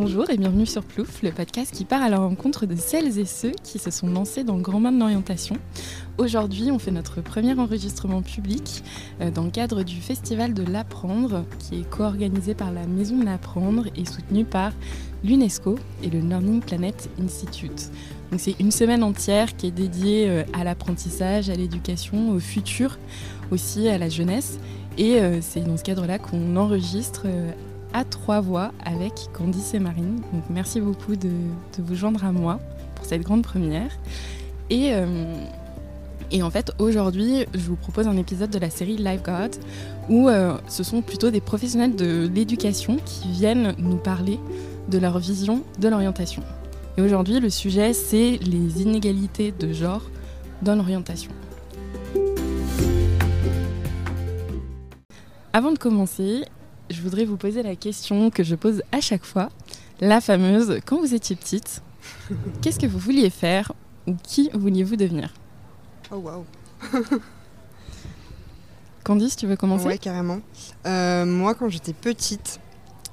Bonjour et bienvenue sur Plouf, le podcast qui part à la rencontre de celles et ceux qui se sont lancés dans grand bain de l'orientation. Aujourd'hui, on fait notre premier enregistrement public euh, dans le cadre du Festival de l'Apprendre, qui est co-organisé par la Maison de l'Apprendre et soutenu par l'UNESCO et le Learning Planet Institute. C'est une semaine entière qui est dédiée euh, à l'apprentissage, à l'éducation, au futur, aussi à la jeunesse. Et euh, c'est dans ce cadre-là qu'on enregistre à trois voix avec Candice et Marine. Donc merci beaucoup de, vous joindre à moi pour cette grande première. Et, euh, et en fait, aujourd'hui, je vous propose un épisode de la série Live God où euh, ce sont plutôt des professionnels de l'éducation qui viennent nous parler de leur vision de l'orientation. Et aujourd'hui, le sujet, c'est les inégalités de genre dans l'orientation. Avant de commencer, je voudrais vous poser la question que je pose à chaque fois, la fameuse quand vous étiez petite, qu'est-ce que vous vouliez faire ou qui vouliez-vous devenir? Oh waouh Candice, tu veux commencer? Oui, carrément. Euh, moi, quand j'étais petite,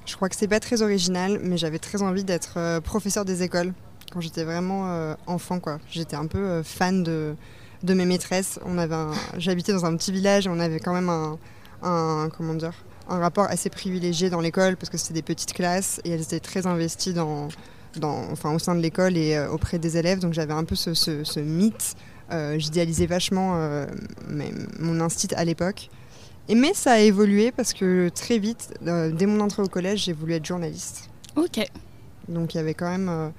je crois que c'est pas très original, mais j'avais très envie d'être euh, professeur des écoles quand j'étais vraiment euh, enfant. quoi. J'étais un peu fan de, de mes maîtresses. On avait J'habitais dans un petit village et on avait quand même un, un comment dire, un rapport assez privilégié dans l'école parce que c'était des petites classes et elles étaient très investies dans, dans, enfin, au sein de l'école et euh, auprès des élèves. Donc j'avais un peu ce, ce, mythe. Euh, J'idéalisais vachement euh, mon instit à l'époque. Et mais ça a évolué parce que très vite, dès mon entrée au collège, j'ai voulu être journaliste. Ok. Donc il y avait quand même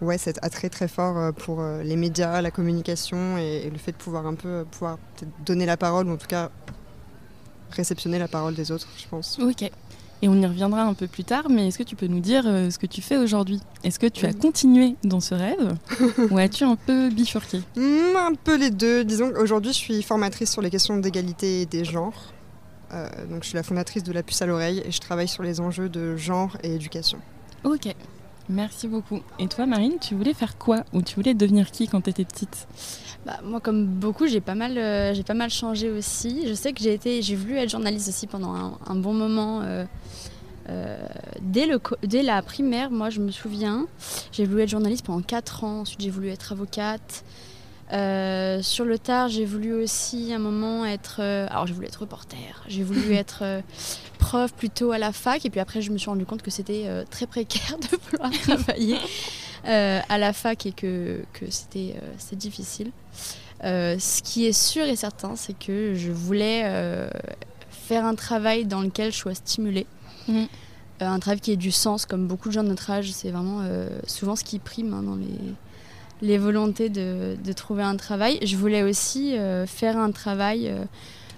ouais, cet attrait très fort pour les médias, la communication et, et, le fait de pouvoir un peu pouvoir donner la parole ou en tout cas réceptionner la parole des autres, je pense. Ok. Et on y reviendra un peu plus tard, mais est-ce que tu peux nous dire euh, ce que tu fais aujourd'hui? Est-ce que tu as continué dans ce rêve ou as-tu un peu bifurqué? Hmm, Un peu les deux. Disons qu'aujourd'hui, je suis formatrice sur les questions d'égalité des genres. Euh, donc, je suis la fondatrice de La Puce à l'oreille et je travaille sur les enjeux de genre et éducation. Ok, merci beaucoup. Et toi, Marine, tu voulais faire quoi Ou tu voulais devenir qui quand tu étais petite? Bah, moi, comme beaucoup, j'ai pas, mal, euh, j'ai pas mal changé aussi. Je sais que j'ai, été, j'ai voulu être journaliste aussi pendant un, bon moment. Euh, euh, dès, le, dès la primaire, moi, je me souviens, j'ai voulu être journaliste pendant 4 ans. Ensuite, j'ai voulu être avocate. sur le tard, j'ai voulu aussi un moment être. alors, j'ai voulu être reporter. J'ai voulu être prof plutôt à la fac. Et puis après, je me suis rendu compte que c'était très précaire de vouloir travailler. Euh, à la fac et que, que c'était euh, difficile. Euh, ce qui est sûr et certain, c'est que je voulais faire un travail dans lequel je sois stimulée. Mhm. un travail qui ait du sens, comme beaucoup de gens de notre âge, c'est vraiment souvent ce qui prime hein, dans les, les volontés de, de, trouver un travail. Je voulais aussi faire un travail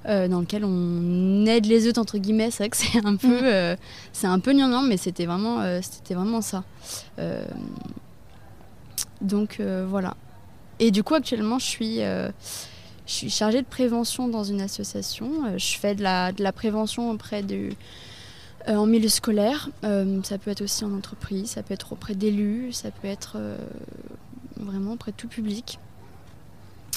dans lequel on aide les autres entre guillemets. C'est vrai que c'est un peu, mhm. c'est un peu mais c'était vraiment, c'était vraiment ça. Donc euh, voilà. Et du coup, actuellement, je suis, euh, je suis chargée de prévention dans une association. Euh, je fais de la, de la prévention auprès du, en milieu scolaire. ça peut être aussi en entreprise, ça peut être auprès d'élus, ça peut être vraiment auprès de tout public.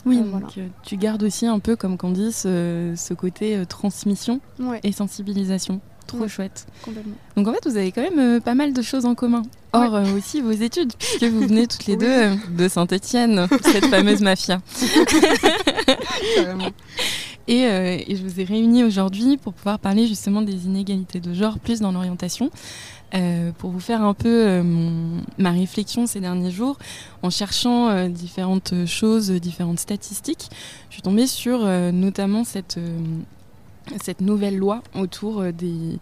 Oui, donc tu gardes aussi un peu, comme Candice, ce côté transmission et sensibilisation. Trop chouette. Complètement. Donc en fait, vous avez quand même pas mal de choses en commun. Or euh, aussi vos études, puisque vous venez toutes les deux euh, de Saint-Étienne, cette fameuse mafia. Et, euh, et, je vous ai réunis aujourd'hui pour pouvoir parler justement des inégalités de genre plus dans l'orientation. pour vous faire un peu ma réflexion ces derniers jours, en cherchant différentes choses, différentes statistiques, je suis tombée sur notamment cette, cette nouvelle loi autour des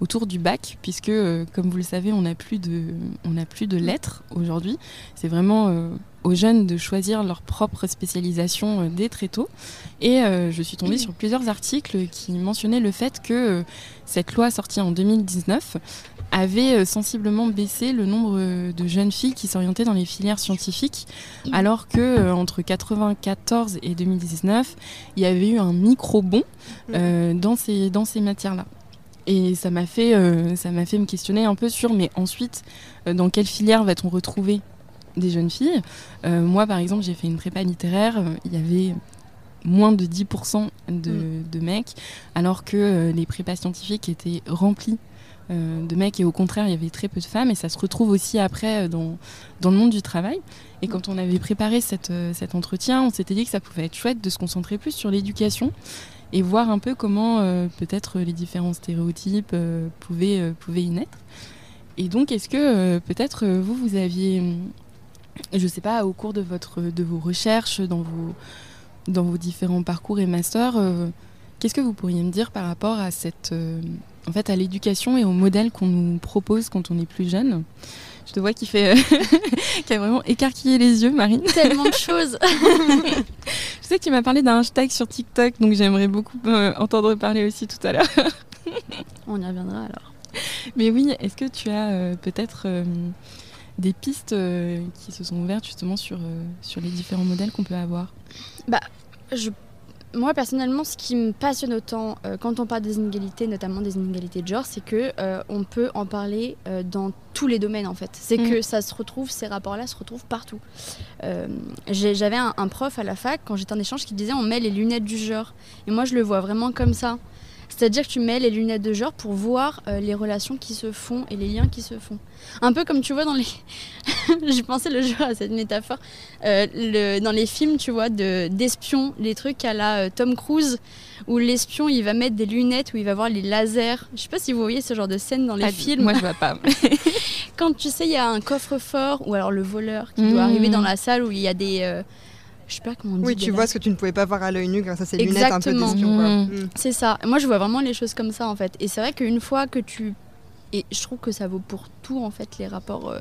autour du bac, puisque, euh, comme vous le savez, on n'a plus de, lettres aujourd'hui. C'est vraiment euh, aux jeunes de choisir leur propre spécialisation euh, dès très tôt. Et je suis tombée sur plusieurs articles qui mentionnaient le fait que cette loi sortie en 2019 avait sensiblement baissé le nombre de jeunes filles qui s'orientaient dans les filières scientifiques, alors que entre 94 et 2019, il y avait eu un micro bond dans ces, dans ces matières-là. Et ça m'a fait, euh, ça m'a fait me questionner un peu sur, mais ensuite, euh, dans quelle filière va-t-on retrouver des jeunes filles? Euh, Moi, par exemple, j'ai fait une prépa littéraire. Il y avait moins de 10% de, mm. de, mecs, alors que les prépas scientifiques étaient remplies de mecs et au contraire il y avait très peu de femmes et ça se retrouve aussi après dans, dans le monde du travail. Et quand on avait préparé cette, cet entretien, on s'était dit que ça pouvait être chouette de se concentrer plus sur l'éducation et voir un peu comment peut-être les différents stéréotypes pouvaient, pouvaient y naître. Et donc, est-ce que peut-être vous, vous aviez je ne sais pas, au cours de, votre, de vos recherches, dans vos, dans vos différents parcours et masters, euh, qu'est-ce que vous pourriez me dire par rapport à, cette, euh, en fait, à l'éducation et au modèle qu'on nous propose quand on est plus jeune Je te vois qui, fait, qui a vraiment écarquillé les yeux, Marine. Tellement de choses Je sais que tu m'as parlé d'un hashtag sur TikTok, donc j'aimerais beaucoup euh, entendre parler aussi tout à l'heure. On y reviendra alors. Mais oui, est-ce que tu as peut-être des pistes euh, qui se sont ouvertes justement sur, euh, sur les différents modèles qu'on peut avoir? Bah, je, Moi personnellement, ce qui me passionne autant euh, quand on parle des inégalités, notamment des inégalités de genre, c'est que on peut en parler dans tous les domaines en fait. C'est mm. que ça se retrouve, ces rapports-là se retrouvent partout. J'avais un, un, prof à la fac quand j'étais en échange qui disait on met les lunettes du genre. Et moi je le vois vraiment comme ça. C'est-à-dire que tu mets les lunettes de genre pour voir euh, les relations qui se font et les liens qui se font. Un peu comme tu vois dans les. J'ai pensé le jour à cette métaphore. Euh, le... Dans les films, tu vois, d'espions, les trucs à la euh, Tom Cruise, où l'espion il va mettre des lunettes, où il va voir les lasers. Je sais pas si vous voyez ce genre de scène dans les films. Moi je vois pas. Quand tu sais, il y a un coffre-fort, ou alors le voleur qui doit mmh. arriver dans la salle où il y a des je sais pas comment on dit. Oui, tu vois ce que tu ne pouvais pas voir à l'œil nu grâce à ces lunettes un peu d'espion. Mmh. Mmh. C'est ça. Moi, je vois vraiment les choses comme ça en fait. Et c'est vrai qu'une fois que tu et je trouve que ça vaut pour tout en fait les rapports euh,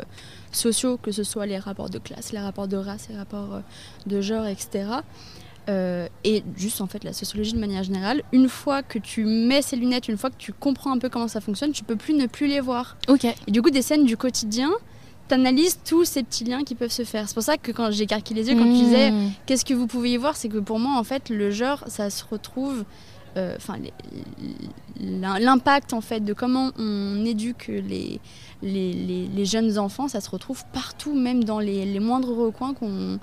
sociaux, que ce soit les rapports de classe, les rapports de race, les rapports euh, de genre, etc. Euh, et juste en fait la sociologie de manière générale, une fois que tu mets ces lunettes, une fois que tu comprends un peu comment ça fonctionne, tu peux plus ne plus les voir. Ok. Et du coup des scènes du quotidien, t'analyses tous ces petits liens qui peuvent se faire. C'est pour ça que quand j'ai les yeux, quand tu disais mmh. qu'est-ce que vous pouvez y voir, c'est que pour moi, en fait, le genre, ça se retrouve. Euh, enfin, l'impact en fait de comment on éduque les, les, jeunes enfants, ça se retrouve partout, même dans les, moindres recoins qu'on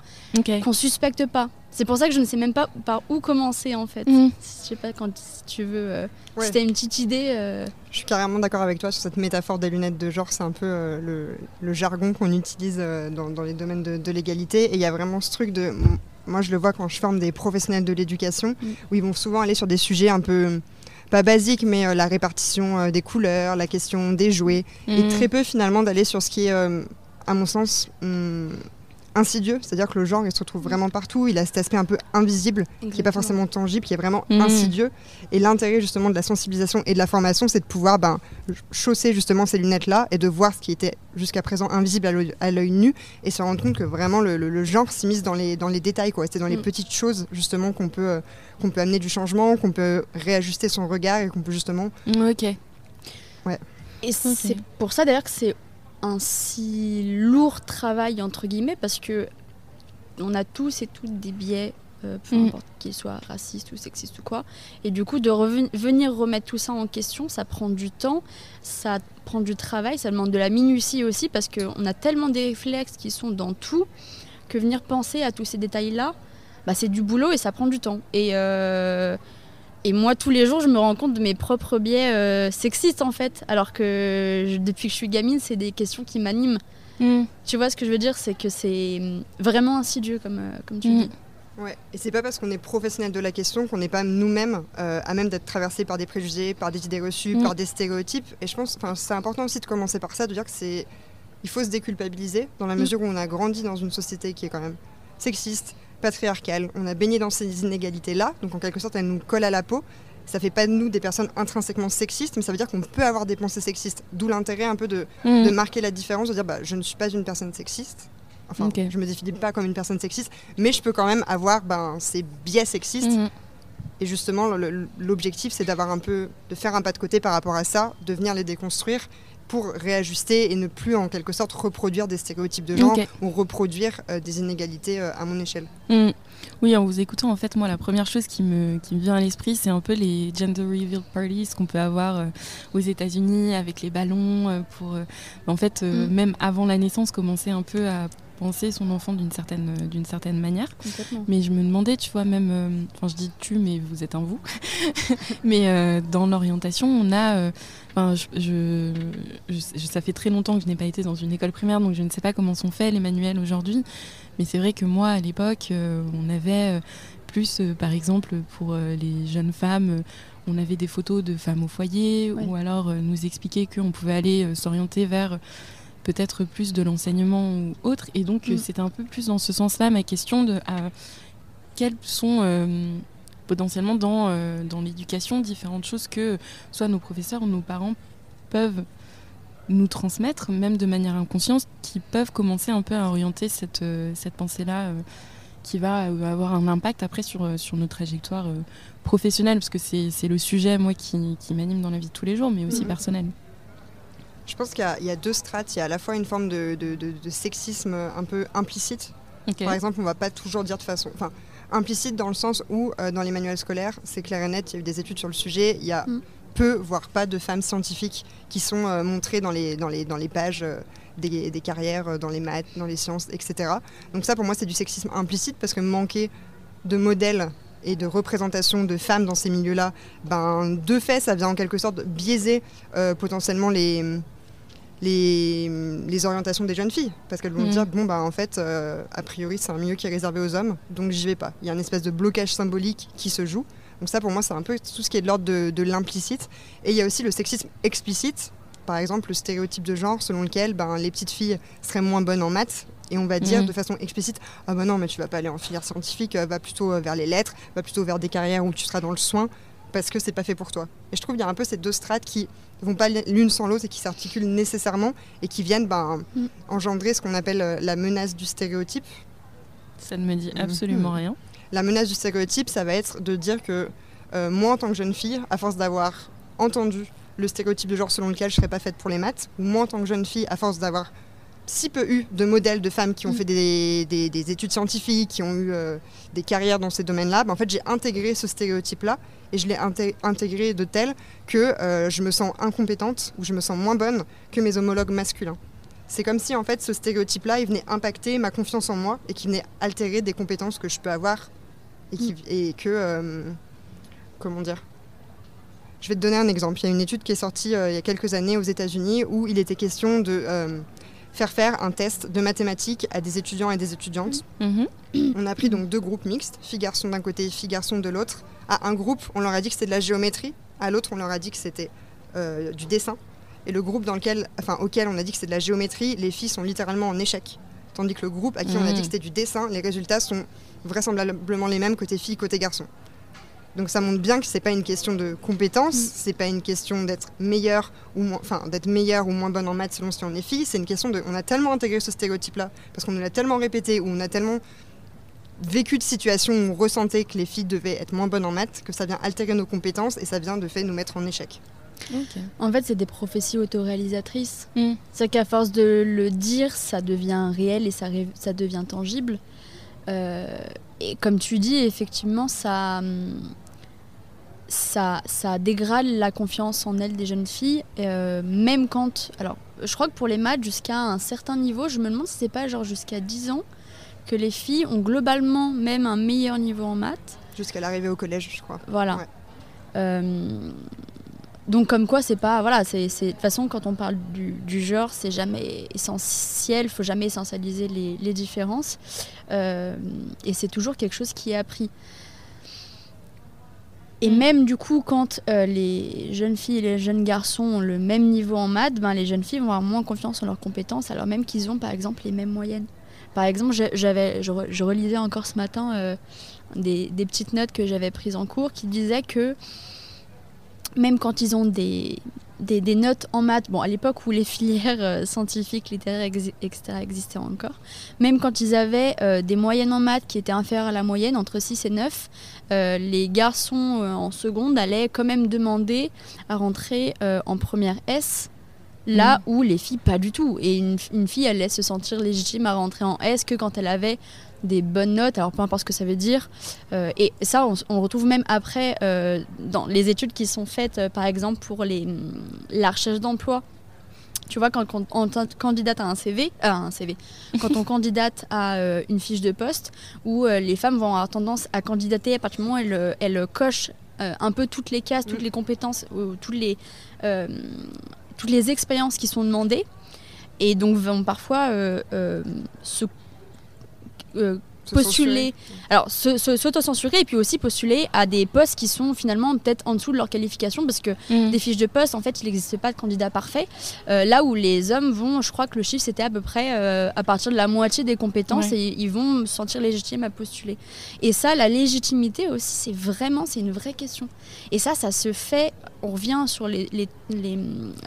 qu'on suspecte pas. C'est pour ça que je ne sais même pas par où commencer en fait. Mm. Je sais pas quand si tu veux, euh, si tu as une petite idée. Euh. Je suis carrément d'accord avec toi sur cette métaphore des lunettes de genre. C'est un peu euh, le, jargon qu'on utilise dans, les domaines de, l'égalité. Et il y a vraiment ce truc de. Moi, je le vois quand je forme des professionnels de l'éducation, mm. où ils vont souvent aller sur des sujets un peu pas basique, mais euh, la répartition euh, des couleurs, la question des jouets, et mm. très peu finalement d'aller sur ce qui est, euh, à mon sens, hum, insidieux, c'est-à-dire que le genre il se retrouve vraiment partout, il a cet aspect un peu invisible, qui n'est pas forcément tangible, qui est vraiment mm. insidieux. Et l'intérêt justement de la sensibilisation et de la formation, c'est de pouvoir ben, chausser justement ces lunettes-là et de voir ce qui était jusqu'à présent invisible à l'œil nu et se rendre compte que vraiment le, genre s'immisce dans les, dans les détails, quoi. c'est dans les mm. petites choses justement qu'on peut, euh, qu'on peut amener du changement, qu'on peut réajuster son regard et qu'on peut justement... Ok. Ouais. Et c'est pour ça d'ailleurs que c'est un si lourd travail entre guillemets parce que on a tous et toutes des biais euh, peu mm. importe qu'ils soient racistes ou sexistes ou quoi et du coup de venir remettre tout ça en question ça prend du temps ça prend du travail ça demande de la minutie aussi parce qu'on a tellement des réflexes qui sont dans tout que venir penser à tous ces détails là bah, c'est du boulot et ça prend du temps et euh, et moi, tous les jours, je me rends compte de mes propres biais euh, sexistes, en fait. Alors que depuis que je suis gamine, c'est des questions qui m'animent. Mm. Tu vois ce que je veux dire? C'est que c'est mm, vraiment insidieux, comme, euh, comme tu mm. dis. Ouais, et c'est pas parce qu'on est professionnel de la question qu'on n'est pas nous-mêmes euh, à même d'être traversé par des préjugés, par des idées reçues, par des stéréotypes. Et je pense, enfin, c'est important aussi de commencer par ça, de dire que c'est, il faut se déculpabiliser dans la mesure où on a grandi dans une société qui est quand même sexiste, patriarcale. On a baigné dans ces inégalités-là, donc en quelque sorte, elles nous collent à la peau. Ça fait pas de nous des personnes intrinsèquement sexistes, mais ça veut dire qu'on peut avoir des pensées sexistes. D'où l'intérêt un peu de, mm. marquer la différence, de dire bah, je ne suis pas une personne sexiste. Enfin, je me définis pas comme une personne sexiste, mais je peux quand même avoir ben, ces biais sexistes. Mm. Et justement, l'objectif, c'est d'avoir un peu, de faire un pas de côté par rapport à ça, de venir les déconstruire pour réajuster et ne plus en quelque sorte reproduire des stéréotypes de genre ou reproduire euh, des inégalités euh, à mon échelle. Mm. Oui, en vous écoutant, en fait, moi, la première chose qui me, qui me vient à l'esprit, c'est un peu les gender reveal parties qu'on peut avoir euh, aux États-Unis avec les ballons pour, en fait, mm. même avant la naissance, commencer un peu à son enfant d'une certaine, euh, d'une certaine manière. Mais je me demandais, tu vois, même, euh, enfin je dis tu, mais vous êtes un vous. mais euh, dans l'orientation, on a, enfin, je, je- je- ça fait très longtemps que je n'ai pas été dans une école primaire, donc je ne sais pas comment sont faits les manuels aujourd'hui. Mais c'est vrai que moi, à l'époque, euh, on avait euh, plus, euh, par exemple, pour les jeunes femmes, on avait des photos de femmes au foyer, Ouais. ou alors nous expliquer qu'on pouvait aller s'orienter vers peut-être plus de l'enseignement ou autre. Et donc, euh, Mm. c'était un peu plus dans ce sens-là ma question de à quelles sont euh, potentiellement dans, euh, dans l'éducation différentes choses que soit nos professeurs ou nos parents peuvent nous transmettre, même de manière inconsciente, qui peuvent commencer un peu à orienter cette, euh, cette pensée-là qui va avoir un impact après sur, sur nos trajectoires professionnelles, parce que c'est le sujet, moi, qui, qui m'anime dans la vie de tous les jours, mais aussi Mhm. personnel. Je pense qu'il y a- il y, a deux strates. Il y a à la fois une forme de, de- de- de sexisme un peu implicite. Par exemple, on va pas toujours dire de façon. Enfin, implicite dans le sens où, euh, dans les manuels scolaires, c'est clair et net, il y a eu des études sur le sujet. Il y a Mm. peu, voire pas, de femmes scientifiques qui sont euh, montrées dans les, dans les, dans les pages euh, des, des carrières, dans les maths, dans les sciences, etc. Donc, ça, pour moi, c'est du sexisme implicite parce que manquer de modèles et de représentation de femmes dans ces milieux-là, ben, de fait, ça vient en quelque sorte biaiser potentiellement les, les, les orientations des jeunes filles. Parce qu'elles vont Mhm. dire, bon, bah, en fait, euh, a priori, c'est un milieu qui est réservé aux hommes, donc j'y vais pas. Il y a une espèce de blocage symbolique qui se joue. Donc ça, pour moi, c'est un peu tout ce qui est de l'ordre de, de l'implicite. Et il y a aussi le sexisme explicite. Par exemple, le stéréotype de genre selon lequel ben, les petites filles seraient moins bonnes en maths. Et on va dire Mhm. de façon explicite, ah bah non, mais tu vas pas aller en filière scientifique, euh, va plutôt euh, vers les lettres, va plutôt vers des carrières où tu seras dans le soin, parce que c'est pas fait pour toi. Et je trouve qu'il y a un peu ces deux strates qui vont pas l'une sans l'autre et qui s'articulent nécessairement et qui viennent ben, Mm. engendrer ce qu'on appelle euh, la menace du stéréotype. Ça ne me dit absolument Mhm. rien. La menace du stéréotype, ça va être de dire que euh, moi, en tant que jeune fille, à force d'avoir entendu le stéréotype de genre selon lequel je serais pas faite pour les maths, ou moi, en tant que jeune fille, à force d'avoir si peu eu de modèles de femmes qui ont Mm. fait des, des- des études scientifiques, qui ont eu euh, des carrières dans ces domaines-là, ben, en fait, j'ai intégré ce stéréotype-là et je l'ai inté- intégré de tel que euh, je me sens incompétente ou je me sens moins bonne que mes homologues masculins. C'est comme si en fait ce stéréotype-là, il venait impacter ma confiance en moi et qui venait altérer des compétences que je peux avoir et, qui, et que euh, comment dire? Je vais te donner un exemple. Il y a une étude qui est sortie il y a quelques années aux États-Unis où il était question de faire faire un test de mathématiques à des étudiants et des étudiantes. Mhm. On a pris donc deux groupes mixtes, filles-garçons d'un côté, filles-garçons de l'autre. À un groupe, on leur a dit que c'était de la géométrie, à l'autre, on leur a dit que c'était euh, du dessin. Et le groupe dans lequel, enfin, auquel on a dit que c'était de la géométrie, les filles sont littéralement en échec. Tandis que le groupe à qui on a dit Mhm. que c'était du dessin, les résultats sont vraisemblablement les mêmes côté filles, côté garçons. Donc ça montre bien que c'est pas une question de compétence, Mm. c'est pas une question d'être meilleur ou moins, enfin d'être meilleur ou moins bonne en maths selon si on est fille, c'est une question de, on a tellement intégré ce stéréotype-là parce qu'on nous l'a tellement répété ou on a tellement vécu de situations où on ressentait que les filles devaient être moins bonnes en maths que ça vient altérer nos compétences et ça vient de fait nous mettre en échec. En fait, c'est des prophéties autoréalisatrices. Mm. C'est qu'à force de le dire, ça devient réel et ça, ré- ça devient tangible. Euh, et comme tu dis, effectivement, ça, hum, ça, ça dégrade la confiance en elles des jeunes filles, euh, même quand... Alors, je crois que pour les maths, jusqu'à un certain niveau, je me demande si c'est pas genre jusqu'à 10 ans que les filles ont globalement même un meilleur niveau en maths. Jusqu'à l'arrivée au collège, je crois. Voilà. Ouais. Euh, donc comme quoi c'est pas voilà c'est de toute façon quand on parle du, du genre c'est jamais essentiel faut jamais essentialiser les, les différences Euh, et c'est toujours quelque chose qui est appris et Mm. même du coup quand euh, les jeunes filles et les jeunes garçons ont le même niveau en maths ben, les jeunes filles vont avoir moins confiance en leurs compétences alors même qu'ils ont par exemple les mêmes moyennes par exemple j'avais je, re- je relisais encore ce matin euh, des, des petites notes que j'avais prises en cours qui disaient que même quand ils ont des, des, des notes en maths, bon à l'époque où les filières euh, scientifiques, littéraires, exi- etc. existaient encore, même quand ils avaient euh, des moyennes en maths qui étaient inférieures à la moyenne, entre 6 et 9, euh, les garçons en seconde allaient quand même demander à rentrer en première S. Là où les filles, pas du tout. Et une, une fille, elle allait se sentir légitime à rentrer en S que quand elle avait des bonnes notes, alors peu importe ce que ça veut dire. Euh, et ça, on, retrouve même après euh, dans les études qui sont faites, euh, par exemple, pour les, hum, la recherche d'emploi. Tu vois, quand, on candidate à un CV, un CV, quand on candidate à une fiche de poste, où les femmes vont avoir tendance à candidater à partir du moment où elles, elles cochent un peu toutes les cases, toutes mm. les compétences, toutes les, toutes les expériences qui sont demandées, et donc vont parfois se uh, postuler, alors s'auto-censurer et puis aussi postuler à des postes qui sont finalement peut-être en dessous de leur qualification parce que mm. des fiches de poste, en fait, il n'existe pas de candidat parfait. Euh, là où les hommes vont, je crois que le chiffre c'était à peu près euh, à partir de la moitié des compétences et ils vont se sentir légitimes à postuler. Et ça, la légitimité aussi, c'est vraiment, c'est une vraie question. Et ça, ça se fait, on revient sur l'aspect les,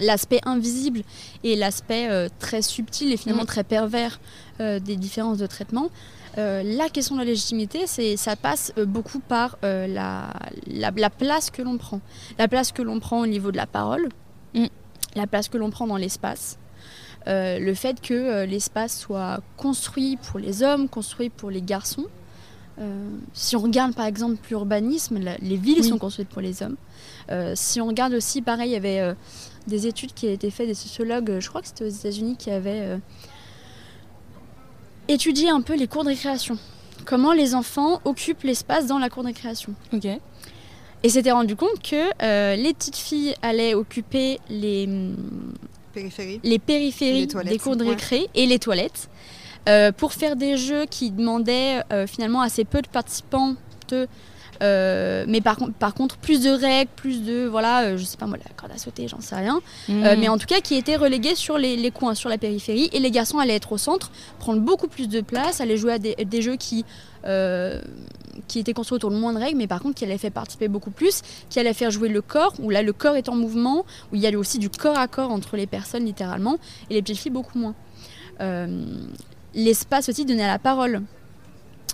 les, invisible et l'aspect euh, très subtil et finalement mm. très pervers des différences de traitement. Euh, la question de la légitimité, c'est, ça passe euh, beaucoup par euh, la, la, place que l'on prend. La place que l'on prend au niveau de la parole, mm. la place que l'on prend dans l'espace. le fait que l'espace soit construit pour les hommes, construit pour les garçons. si on regarde par exemple l'urbanisme, les villes sont construites pour les hommes. si on regarde aussi, pareil, il y avait des études qui avaient été faites des sociologues, je crois que c'était aux États-Unis, qui avaient étudier un peu les cours de récréation. Comment les enfants occupent l'espace dans la cour de récréation. Ok. Et s'était rendu compte que euh, les petites filles allaient occuper les périphéries, les périphéries des cours de récré et les toilettes euh, pour faire des jeux qui demandaient euh, finalement assez peu de participants euh, mais par, par contre, plus de règles, plus de, voilà, euh, je sais pas moi, la corde à sauter, j'en sais rien. Mhm. Euh, mais en tout cas, qui étaient relégués sur les, coins, sur la périphérie. Et les garçons allaient être au centre, prendre beaucoup plus de place, aller jouer à des, jeux qui, qui étaient construits autour de moins de règles, mais par contre qui allaient faire participer beaucoup plus, qui allaient faire jouer le corps, où là le corps est en mouvement, où il y avait aussi du corps à corps entre les personnes littéralement, et les petites filles beaucoup moins. L'espace aussi donné à la parole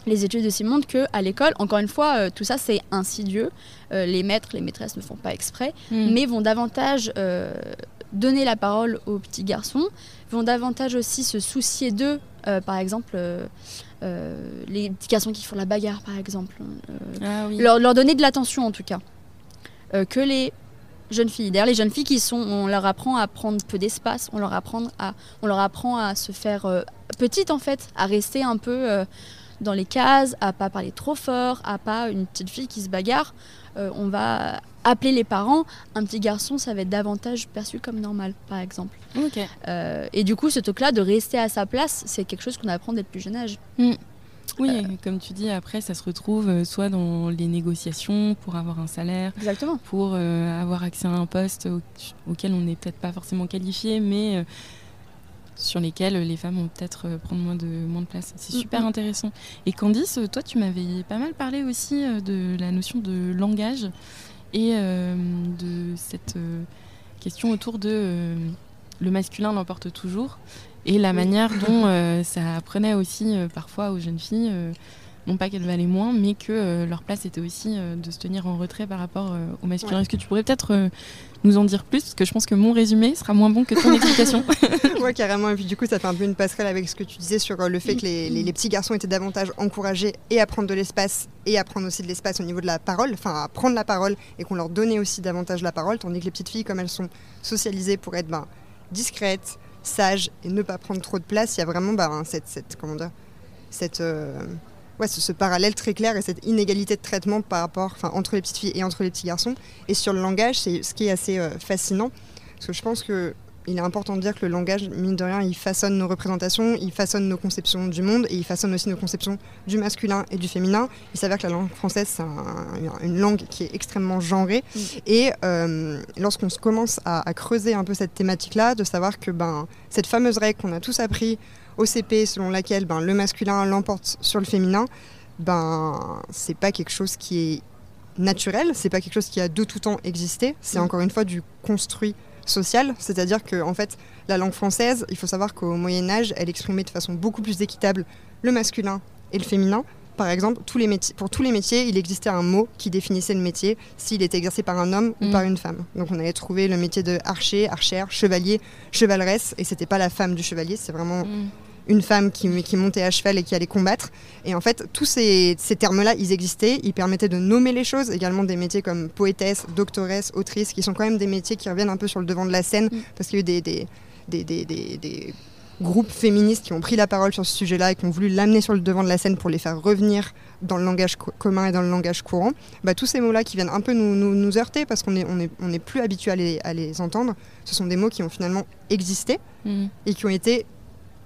les études aussi montrent qu'à l'école, encore une fois, euh, tout ça c'est insidieux. Euh, les maîtres, les maîtresses ne font pas exprès, hmm. mais vont davantage euh, donner la parole aux petits garçons, vont davantage aussi se soucier d'eux. par exemple, les petits garçons qui font la bagarre, par exemple. Ah leur, leur, donner de l'attention en tout cas. que les jeunes filles. D'ailleurs, les jeunes filles qui sont, on leur apprend à prendre peu d'espace, on leur apprend à, on leur apprend à se faire petite en fait, à rester un peu dans les cases, à pas parler trop fort, à pas une petite fille qui se bagarre. Euh, on va appeler les parents. Un petit garçon, ça va être davantage perçu comme normal, par exemple. Euh, et du coup, ce truc-là de rester à sa place, c'est quelque chose qu'on apprend dès le plus jeune âge. Mm. Oui, euh. comme tu dis, après, ça se retrouve soit dans les négociations pour avoir un salaire, Exactement. pour avoir accès à un poste auquel on n'est peut-être pas forcément qualifié, mais sur lesquels les femmes vont peut-être euh, prendre moins de, moins de place. C'est super intéressant. Et Candice, toi, tu m'avais pas mal parlé aussi euh, de la notion de langage et euh, de cette question autour de le masculin l'emporte toujours et la manière dont ça apprenait aussi parfois aux jeunes filles non pas qu'elles valaient moins, mais que leur place était aussi de se tenir en retrait par rapport au masculin. Est-ce que tu pourrais peut-être nous en dire plus Parce que je pense que mon résumé sera moins bon que ton explication. Oui, carrément. Et puis du coup, ça fait un peu une passerelle avec ce que tu disais sur euh, le fait que les, petits garçons étaient davantage encouragés et à prendre de l'espace et à prendre aussi de l'espace au niveau de la parole, enfin à prendre la parole et qu'on leur donnait aussi davantage la parole, tandis que les petites filles, comme elles sont socialisées pour être ben, discrètes, sages et ne pas prendre trop de place, il y a vraiment ben, cette, cette, comment dire, cette euh, ouais, ce, parallèle très clair et cette inégalité de traitement par rapport, entre les petites filles et entre les petits garçons. Et sur le langage, c'est ce qui est assez euh, fascinant, parce que je pense que il est important de dire que le langage, mine de rien, il façonne nos représentations, il façonne nos conceptions du monde et il façonne aussi nos conceptions du masculin et du féminin. Il s'avère que la langue française, c'est une langue qui est extrêmement genrée. Mm. Et euh, lorsqu'on commence à, à, creuser un peu cette thématique-là, de savoir que ben, cette fameuse règle qu'on a tous appris OCP selon laquelle ben, le masculin l'emporte sur le féminin, ben c'est pas quelque chose qui est naturel, c'est pas quelque chose qui a de tout temps existé, c'est mm. encore une fois du construit social, c'est-à-dire que en fait la langue française, il faut savoir qu'au Moyen Âge, elle exprimait de façon beaucoup plus équitable le masculin et le féminin. Par exemple, tous les métiers, pour tous les métiers, il existait un mot qui définissait le métier, s'il était exercé par un homme ou mm. par une femme. Donc on avait trouvé le métier de archer, archère, chevalier, chevaleresse, et c'était pas la femme du chevalier, c'est vraiment mm une femme qui, qui, montait à cheval et qui allait combattre. Et en fait, tous ces, termes-là, ils existaient. Ils permettaient de nommer les choses. Également des métiers comme poétesse, doctoresse, autrice, qui sont quand même des métiers qui reviennent un peu sur le devant de la scène, mm. parce qu'il y a eu des, des, des, groupes féministes qui ont pris la parole sur ce sujet-là et qui ont voulu l'amener sur le devant de la scène pour les faire revenir dans le langage commun et dans le langage courant. Bah, tous ces mots-là qui viennent un peu nous, nous, heurter parce qu'on n'est on est, on est plus habitué à les, à les, entendre, ce sont des mots qui ont finalement existé mm. et qui ont été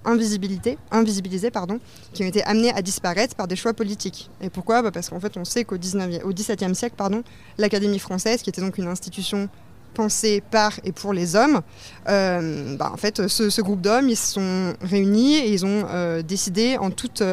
invisibilisés, pardon, qui ont été amenés à disparaître par des choix politiques. Et pourquoi? Bah Parce qu'en fait, on sait qu'au XVIIe siècle, pardon, l'Académie française, qui était donc une institution pensée par et pour les hommes, euh, bah, en fait, ce, groupe d'hommes, ils se sont réunis et ils ont euh, décidé en toute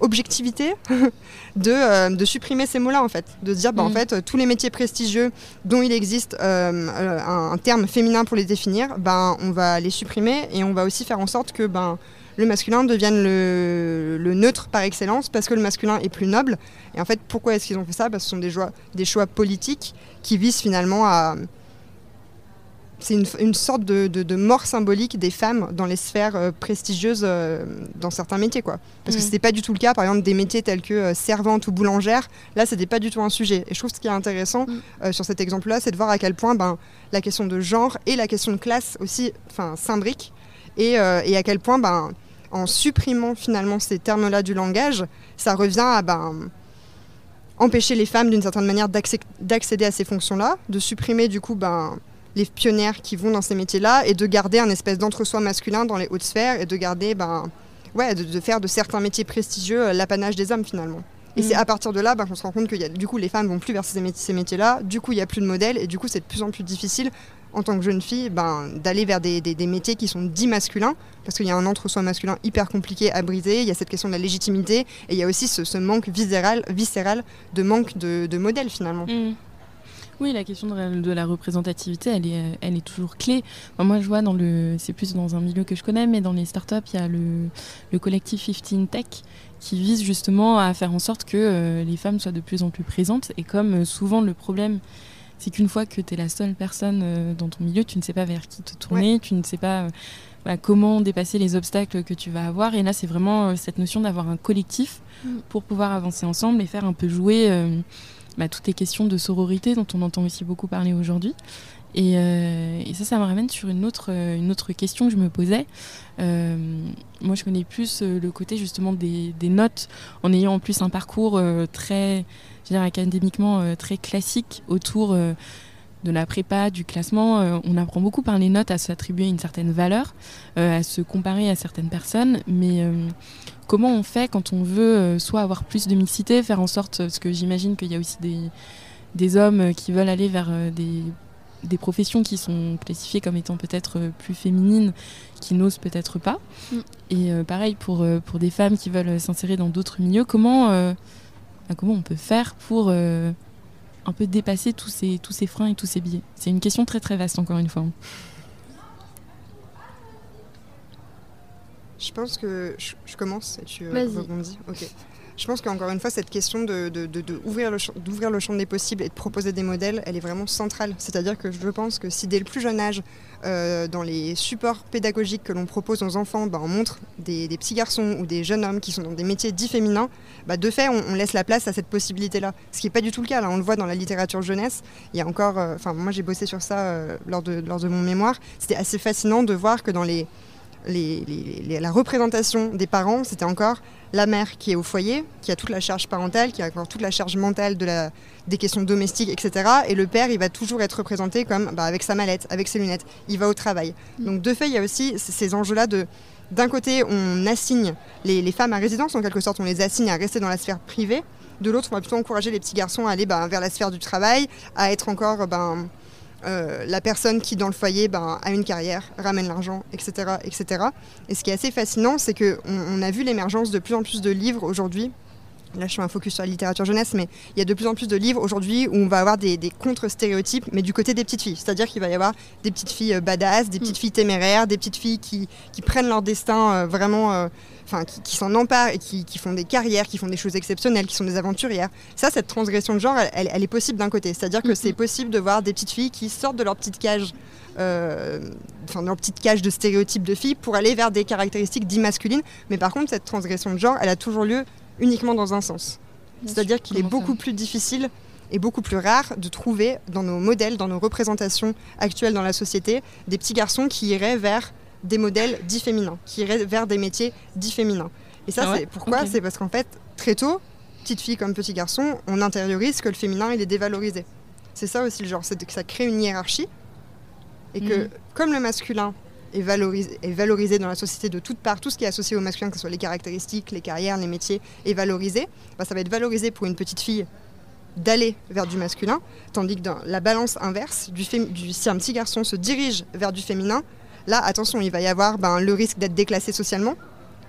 objectivité de, de, supprimer ces mots-là en fait, de dire bah, en mm. fait tous les métiers prestigieux dont il existe euh, un, terme féminin pour les définir, ben on va les supprimer et on va aussi faire en sorte que ben le masculin devienne le, le, neutre par excellence parce que le masculin est plus noble. Et en fait, pourquoi est-ce qu'ils ont fait ça? Parce que ce sont des, joies, des choix politiques qui visent finalement à, c'est une, sorte de, mort symbolique des femmes dans les sphères euh, prestigieuses euh, dans certains métiers. Quoi. Parce que ce n'était pas du tout le cas, par exemple, des métiers tels que euh, servante ou boulangère. Là, ce n'était pas du tout un sujet. Et je trouve ce qui est intéressant mm. sur cet exemple-là, c'est de voir à quel point ben, la question de genre et la question de classe aussi s'imbriquent. Et, et, à quel point, ben, en supprimant finalement ces termes-là du langage, ça revient à ben, empêcher les femmes d'une certaine manière d'accéder à ces fonctions-là, de supprimer du coup... Ben, les pionnières qui vont dans ces métiers-là et de garder un espèce d'entre-soi masculin dans les hautes sphères et de garder, ben, ouais, de, faire de certains métiers prestigieux euh, l'apanage des hommes finalement. Et c'est mm. à partir de là ben, qu'on se rend compte que y a, du coup les femmes vont plus vers ces, métiers, ces métiers-là, du coup il n'y a plus de modèles et du coup c'est de plus en plus difficile en tant que jeune fille ben, d'aller vers des, des, métiers qui sont dits masculins, parce qu'il y a un entre-soi masculin hyper compliqué à briser, il y a cette question de la légitimité, et il y a aussi ce, manque viscéral, viscéral de manque de, de modèles finalement. Mm. Oui, la question de, la représentativité, elle est, elle est toujours clé. moi, je vois dans le, c'est plus dans un milieu que je connais, mais dans les startups, il y a le, le collectif 15 Tech qui vise justement à faire en sorte que euh, les femmes soient de plus en plus présentes. Et comme euh, souvent le problème, c'est qu'une fois que tu es la seule personne euh, dans ton milieu, tu ne sais pas vers qui te tourner, tu ne sais pas bah, comment dépasser les obstacles que tu vas avoir. Et là, c'est vraiment cette notion d'avoir un collectif mm. pour pouvoir avancer ensemble et faire un peu jouer bah, toutes les questions de sororité dont on entend aussi beaucoup parler aujourd'hui. Et, euh, ça, ça me ramène sur une autre, euh, question que je me posais. Euh, moi, je connais plus le côté justement des, notes, en ayant en plus un parcours très, je dire, académiquement très classique autour de la prépa, du classement. on apprend beaucoup par les notes à s'attribuer une certaine valeur, à se comparer à certaines personnes, mais comment on fait quand on veut euh, soit avoir plus de mixité, faire en sorte, parce que j'imagine qu'il y a aussi des, des hommes qui veulent aller vers euh, des, des, professions qui sont classifiées comme étant peut-être euh, plus féminines, qui n'osent peut-être pas. Mm. Et pareil pour, pour des femmes qui veulent s'insérer dans d'autres milieux, comment, bah, comment on peut faire pour un peu dépasser tous ces, tous ces freins et tous ces biais? C'est une question très très vaste encore une fois. Je pense que je, commence et tu euh, rebondis. Ok. Je pense qu'encore une fois, cette question d'ouvrir de, de, le, champ, le champ des possibles et de proposer des modèles, elle est vraiment centrale. C'est-à-dire que je pense que si dès le plus jeune âge, euh, dans les supports pédagogiques que l'on propose aux enfants, bah, on montre des, petits garçons ou des jeunes hommes qui sont dans des métiers dits féminins, bah, de fait, on, laisse la place à cette possibilité-là. Ce qui n'est pas du tout le cas. Là, on le voit dans la littérature jeunesse. Il y a encore, euh, moi j'ai bossé sur ça lors, de, lors de mon mémoire. C'était assez fascinant de voir que dans les la représentation des parents, c'était encore la mère qui est au foyer, qui a toute la charge parentale, qui a encore toute la charge mentale des questions domestiques, etc. Et le père, il va toujours être représenté comme bah, avec sa mallette, avec ses lunettes, il va au travail. Donc de fait, il y a aussi ces enjeux-là de... D'un côté, on assigne les, femmes à résidence, en quelque sorte, on les assigne à rester dans la sphère privée. De l'autre, on va plutôt encourager les petits garçons à aller bah, vers la sphère du travail, à être encore... Ben, euh, la personne qui dans le foyer ben, a une carrière, ramène l'argent, etc., etc. Et ce qui est assez fascinant, c'est qu'on on a vu l'émergence de plus en plus de livres aujourd'hui là je fais un focus sur la littérature jeunesse, mais il y a de plus en plus de livres aujourd'hui où on va avoir des, contre-stéréotypes, mais du côté des petites filles. C'est-à-dire qu'il va y avoir des petites filles euh, badass, des petites mm. filles téméraires, des petites filles qui, prennent leur destin euh, vraiment, euh, enfin qui, s'en emparent et qui, font des carrières, qui font des choses exceptionnelles, qui sont des aventurières. Ça, cette transgression de genre, elle, est possible d'un côté. C'est-à-dire que c'est possible de voir des petites filles qui sortent de leur petite cage. enfin, leur petite cage de stéréotypes de filles pour aller vers des caractéristiques dits masculines. Mais par contre, cette transgression de genre, elle a toujours lieu uniquement dans un sens. C'est-à-dire qu'il est beaucoup plus difficile et beaucoup plus rare de trouver dans nos modèles, dans nos représentations actuelles dans la société, des petits garçons qui iraient vers des modèles dits féminins, qui iraient vers des métiers dits féminins. Et ça, ah c'est pourquoi C'est parce qu'en fait, très tôt, petite fille comme petit garçon, on intériorise que le féminin, il est dévalorisé. C'est ça aussi le genre, c'est que ça crée une hiérarchie et que mm. comme le masculin est valorisé, dans la société de toutes parts. Tout ce qui est associé au masculin, que ce soit les caractéristiques, les carrières, les métiers, est valorisé. Bah, ça va être valorisé pour une petite fille d'aller vers du masculin, tandis que dans la balance inverse, si un petit garçon se dirige vers du féminin, là, attention, il va y avoir ben, le risque d'être déclassé socialement.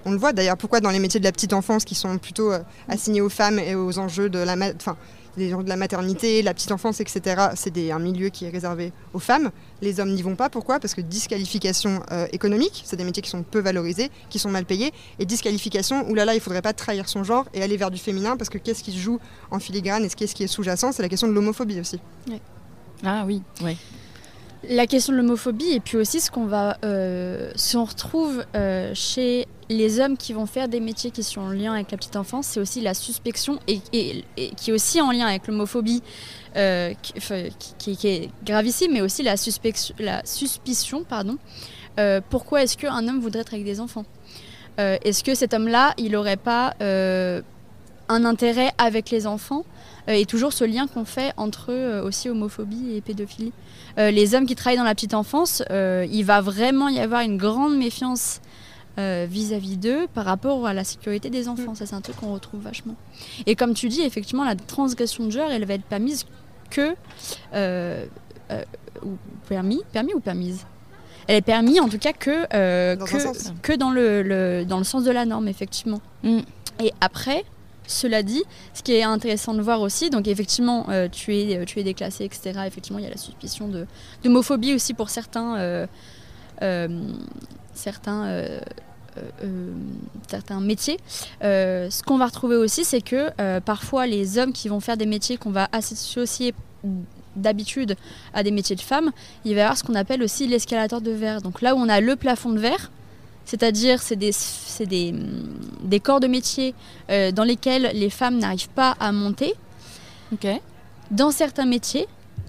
On le voit d'ailleurs, pourquoi dans les métiers de la petite enfance qui sont plutôt euh, assignés aux femmes et aux enjeux de la maternité, la petite enfance, etc., c'est un milieu qui est réservé aux femmes. Les hommes n'y vont pas. Pourquoi? Parce que disqualification euh, économique, c'est des métiers qui sont peu valorisés, qui sont mal payés. Et disqualification, oulala, il faudrait pas trahir son genre et aller vers du féminin, parce que qu'est-ce qui se joue en filigrane et qu'est-ce qui est sous-jacent? C'est la question de l'homophobie aussi. Ah oui, oui. La question de l'homophobie et puis aussi ce qu'on va, euh, si on retrouve euh, chez les hommes qui vont faire des métiers qui sont en lien avec la petite enfance, c'est aussi la suspicion et, qui est aussi en lien avec l'homophobie, euh, qui, est gravissime, mais aussi la, la suspicion. Pardon. pourquoi est-ce qu'un homme voudrait être avec des enfants? Est-ce que cet homme-là, il n'aurait pas un intérêt avec les enfants? Et toujours ce lien qu'on fait entre aussi homophobie et pédophilie. Euh, les hommes qui travaillent dans la petite enfance, euh, il va vraiment y avoir une grande méfiance euh, vis-à-vis d'eux par rapport à la sécurité des enfants. Ça, c'est un truc qu'on retrouve vachement. Et comme tu dis, effectivement, la transgression de genre, elle va être permise que. ou permis, permis ou permise? Elle est permise en tout cas que, dans, que, que dans, le, dans le sens de la norme, effectivement. Mm. Et après, cela dit, ce qui est intéressant de voir aussi, donc effectivement, euh, tu, es, tu es déclassé, etc. Effectivement, il y a la suspicion d'homophobie aussi pour certains, euh, euh, métiers. ce qu'on va retrouver aussi, c'est que parfois les hommes qui vont faire des métiers qu'on va associer d'habitude à des métiers de femmes, il va y avoir ce qu'on appelle aussi l'escalator de verre. Donc là où on a le plafond de verre, c'est-à-dire c'est des, des, des, corps de métier euh, dans lesquels les femmes n'arrivent pas à monter. Dans certains métiers,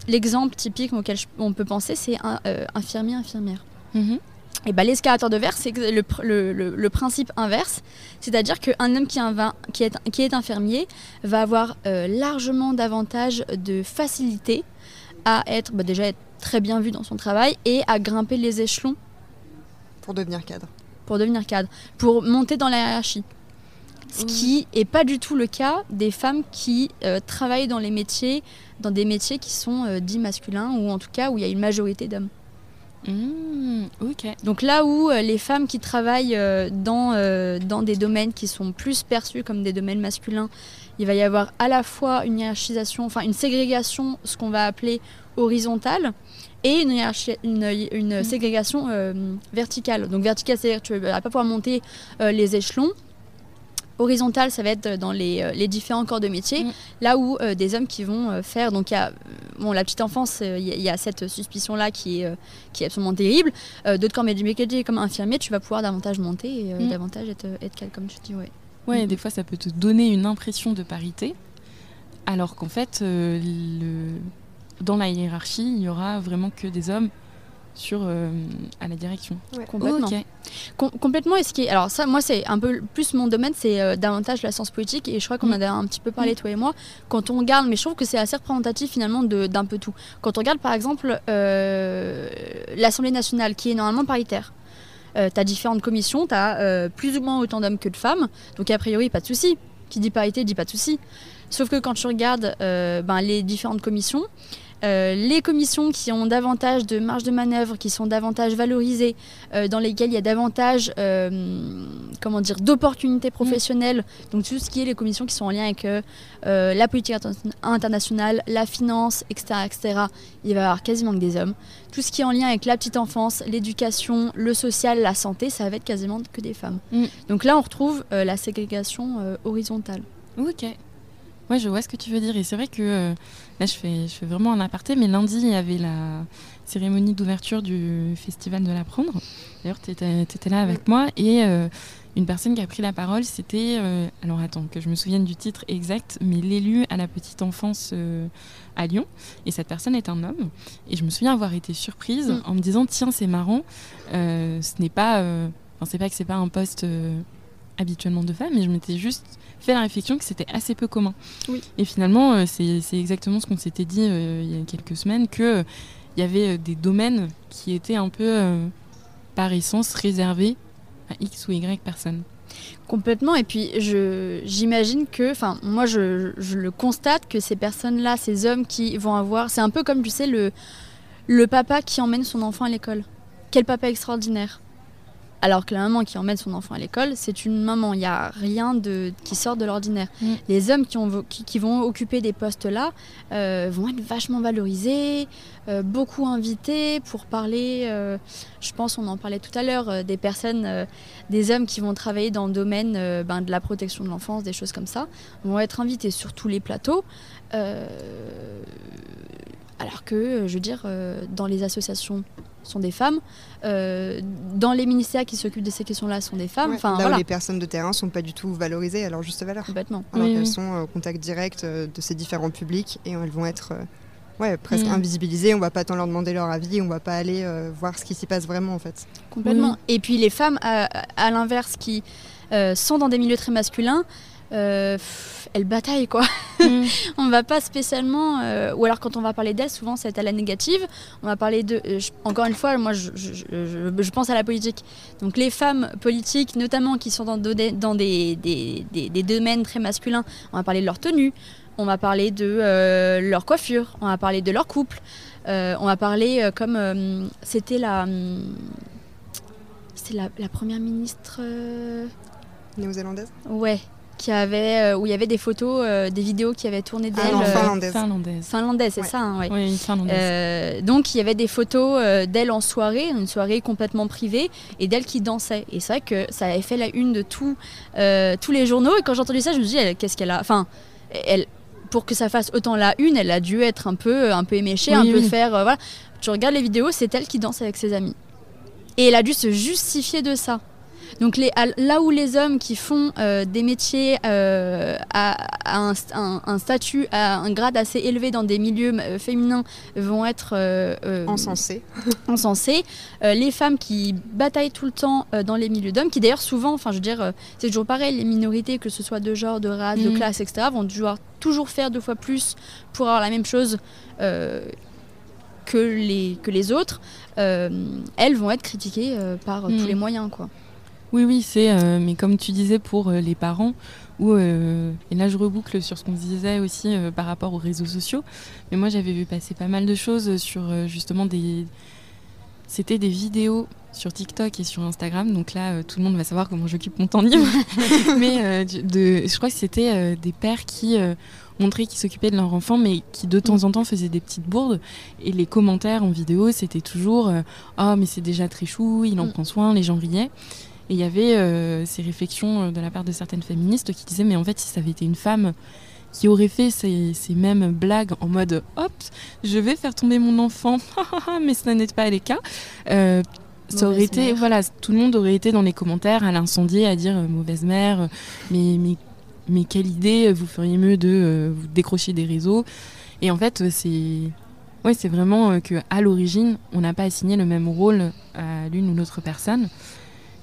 l'exemple typique auquel on peut penser, c'est un, euh, infirmier, infirmière. Mhm. Et ben, l'escalator de verre, c'est le, le, le, principe inverse, c'est-à-dire qu'un homme qui, qui, est, qui, est, infirmier va avoir euh, largement davantage de facilité à être bah, déjà être très bien vu dans son travail et à grimper les échelons pour devenir cadre pour devenir cadre, pour monter dans la hiérarchie. Ce qui n'est pas du tout le cas des femmes qui euh, travaillent dans les métiers, dans des métiers qui sont euh, dits masculins, ou en tout cas où il y a une majorité d'hommes. Mmh, Donc là où euh, les femmes qui travaillent dans, dans des domaines qui sont plus perçus comme des domaines masculins, il va y avoir à la fois une hiérarchisation, enfin une ségrégation, ce qu'on va appeler horizontale, et une, une, mm. ségrégation euh, verticale. Donc verticale, c'est-à-dire que tu ne vas pas pouvoir monter euh, les échelons. Horizontale, ça va être dans les, euh, les différents corps de métier, mm. là où des hommes qui vont faire. Donc, il y a bon, la petite enfance, il y, a cette suspicion-là qui est, qui est absolument terrible. D'autres corps de métier, comme infirmier, tu vas pouvoir davantage monter et mm. davantage être, être calme, comme tu dis. Ouais. ouais, des fois, ça peut te donner une impression de parité, alors qu'en fait, le dans la hiérarchie, il y aura vraiment que des hommes sur euh, à la direction. complètement. complètement. Et ce qui est, alors ça, moi, c'est un peu plus mon domaine, c'est euh, davantage la science politique. Et je crois qu'on mm. a un petit peu parlé mm. toi et moi. Quand on regarde, mais je trouve que c'est assez représentatif finalement d'un peu tout. Quand on regarde par exemple euh, l'Assemblée nationale, qui est normalement paritaire. tu as différentes commissions, tu as plus ou moins autant d'hommes que de femmes, donc a priori pas de souci. Qui dit parité dit pas de souci. Sauf que quand tu regardes ben, les différentes commissions, Euh, les commissions qui ont davantage de marge de manœuvre, qui sont davantage valorisées, euh, dans lesquelles il y a davantage euh, comment dire, d'opportunités professionnelles, donc tout ce qui est les commissions qui sont en lien avec la politique internationale, la finance, etc., etc., il va y avoir quasiment que des hommes. Tout ce qui est en lien avec la petite enfance, l'éducation, le social, la santé, ça va être quasiment que des femmes. Mm. Donc là, on retrouve la ségrégation horizontale. Ok. Ouais, je vois ce que tu veux dire. Et c'est vrai que euh, là, je fais, je fais vraiment un aparté, mais lundi, il y avait la cérémonie d'ouverture du Festival de l'Apprendre. D'ailleurs, tu étais, là avec moi. Et euh, une personne qui a pris la parole, c'était. Euh, alors, attends, que je me souvienne du titre exact, mais l'élu à la petite enfance à Lyon. Et cette personne est un homme. Et je me souviens avoir été surprise mm. en me disant tiens, c'est marrant, ce n'est pas. Enfin, c'est pas que c'est pas un poste habituellement de femmes, mais je m'étais juste fait la réflexion que c'était assez peu commun. Et finalement, euh, c'est exactement ce qu'on s'était dit euh, il y a quelques semaines, qu'il euh, il y avait des domaines qui étaient un peu, par essence, réservés à X ou Y personnes. Complètement. Et puis, j'imagine que, enfin, moi, je, je, le constate que ces personnes-là, ces hommes qui vont avoir, c'est un peu comme, tu sais, le, le papa qui emmène son enfant à l'école. Quel papa extraordinaire. Alors que la maman qui emmène son enfant à l'école, c'est une maman. Il n'y a rien de, qui sort de l'ordinaire. Mm. Les hommes qui, ont, qui, vont occuper des postes-là euh, vont être vachement valorisés, euh, beaucoup invités pour parler. Euh, je pense, on en parlait tout à l'heure, des personnes, des hommes qui vont travailler dans le domaine ben, de la protection de l'enfance, des choses comme ça, vont être invités sur tous les plateaux. Alors que, je veux dire, dans les associations sont des femmes. Euh, dans les ministères qui s'occupent de ces questions-là sont des femmes. enfin, là où les personnes de terrain sont pas du tout valorisées à leur juste valeur. Complètement. Alors qu'elles sont au contact direct euh, de ces différents publics et elles vont être euh, ouais, presque mm. invisibilisées. On va pas tant leur demander leur avis, on va pas aller voir ce qui s'y passe vraiment en fait. Complètement. Et puis les femmes, à l'inverse, qui sont dans des milieux très masculins, euh, elle bataille quoi. Mm. on va pas spécialement, euh, ou alors quand on va parler d'elle, souvent c'est à la négative. On va parler de, euh, encore une fois, moi je, je, pense à la politique. Donc les femmes politiques, notamment qui sont dans, dans des, des, des, domaines très masculins, on va parler de leur tenue, on va parler de leur coiffure, on va parler de leur couple, on va parler comme c'était la, c'était la, la, première ministre néo-zélandaise? Ouais qui avait, euh, où il y avait des photos, euh, des vidéos qui avaient tourné d'elle. Ah finlandaise. Finlandaise. Finlandaise, c'est ça, hein, Oui, finlandaise. Euh, donc il y avait des photos d'elle en soirée, une soirée complètement privée, et d'elle qui dansait. Et c'est vrai que ça avait fait la une de tout, tous les journaux. Et quand j'ai entendu ça, je me suis dit, qu'est-ce qu'elle a. Enfin, elle, pour que ça fasse autant la une, elle a dû être un peu, un peu éméchée, un peu faire. voilà. Tu regardes les vidéos, c'est elle qui danse avec ses amis. Et elle a dû se justifier de ça. Donc les, là où les hommes qui font euh, des métiers euh, à, un, statut, à un grade assez élevé dans des milieux euh, féminins vont être encensés, encensés les femmes qui bataillent tout le temps dans les milieux d'hommes, qui d'ailleurs souvent, enfin je veux dire, c'est toujours pareil, les minorités, que ce soit de genre, de race, de mm. classe, etc., vont toujours, toujours faire deux fois plus pour avoir la même chose que les, que les autres, elles vont être critiquées par tous mm. les moyens. quoi. Oui, oui, c'est, euh, mais comme tu disais pour euh, les parents, ou euh, et là je reboucle sur ce qu'on disait aussi par rapport aux réseaux sociaux, mais moi j'avais vu passer pas mal de choses sur justement des. C'était des vidéos sur TikTok et sur Instagram, donc là tout le monde va savoir comment j'occupe mon temps libre, mais de, je crois que c'était des pères qui montraient qu'ils s'occupaient de leur enfant, mais qui de temps en temps faisaient des petites bourdes, et les commentaires en vidéo c'était toujours Oh, mais c'est déjà très chou, il en mm. prend soin, les gens riaient. Et il y avait euh, ces réflexions euh, de la part de certaines féministes qui disaient mais en fait si ça avait été une femme qui aurait fait ces, mêmes blagues en mode hop je vais faire tomber mon enfant. Mais ce n'est pas le cas. Euh, ça aurait été voilà tout le monde aurait été dans les commentaires à l'incendier à dire mauvaise mère mais, mais mais quelle idée vous feriez mieux de vous décrocher des réseaux. Et en fait c'est ouais, c'est vraiment que à l'origine on n'a pas assigné le même rôle à l'une ou l'autre personne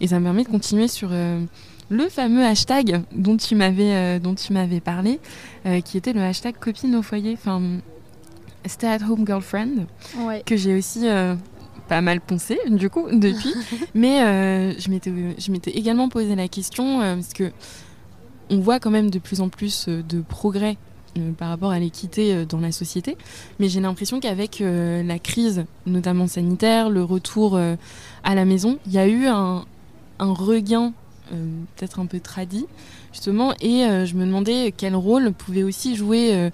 et ça me permet de continuer sur euh, le fameux hashtag dont tu m'avais euh, dont tu m'avais parlé, euh, qui était le hashtag copine au foyer, enfin stay at home girlfriend, que j'ai aussi pas mal poncé du coup depuis. Mais je m'étais je m'étais également posé la question parce que on voit quand même de plus en plus de progrès par rapport à l'équité dans la société. Mais j'ai l'impression qu'avec la crise, notamment sanitaire, le retour à la maison, il y a eu un, un regain peut-être un peu tradit, justement, et je me demandais quel rôle pouvait aussi jouer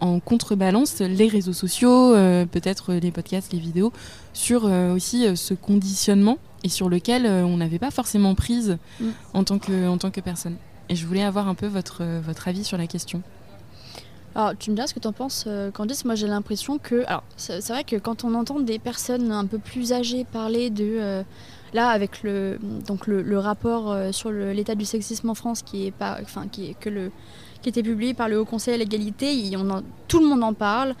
en contrebalance les réseaux sociaux, euh, peut-être les podcasts, les vidéos, sur euh, aussi euh, ce conditionnement et sur lequel on n'avait pas forcément prise mm. en, tant que, en tant que personne. Et je voulais avoir un peu votre, votre avis sur la question. Alors, tu me diras ce que tu en penses, Candice. Moi, j'ai l'impression que. Alors, c'est vrai que quand on entend des personnes un peu plus âgées parler de. Là, avec le, donc le, rapport sur l'état du sexisme en France, qui est, pas, enfin, qui est que le qui était publié par le Haut Conseil à l'égalité. Tout le monde en parle.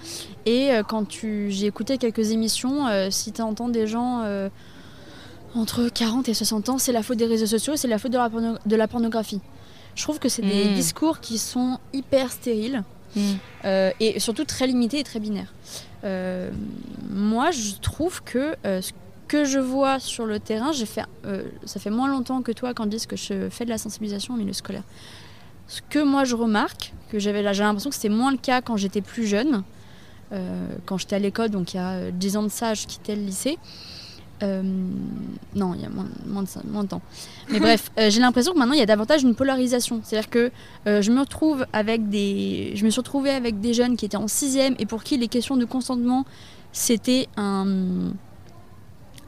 Et euh, quand j'ai écouté quelques émissions, euh, si tu entends des gens euh, entre 40 et 60 ans, c'est la faute des réseaux sociaux, c'est la faute de la, pornographie. Je trouve que c'est des mmh. discours qui sont hyper stériles. Mmh. et surtout très limités et très binaires. moi, je trouve que ce que je vois sur le terrain, j'ai fait, ça fait moins longtemps que toi, Candice, que je fais de la sensibilisation au milieu scolaire. Ce que moi je remarque, que j'avais j'ai l'impression que c'était moins le cas quand j'étais plus jeune, euh, quand j'étais à l'école, donc il y a 10 ans de ça, je quittais le lycée. Euh, non, il y a moins, de, ça, moins de temps. Mais bref, euh, j'ai l'impression que maintenant il y a davantage une polarisation. C'est-à-dire que je me retrouve avec des, je me suis retrouvée avec des jeunes qui étaient en sixième et pour qui les questions de consentement c'était un,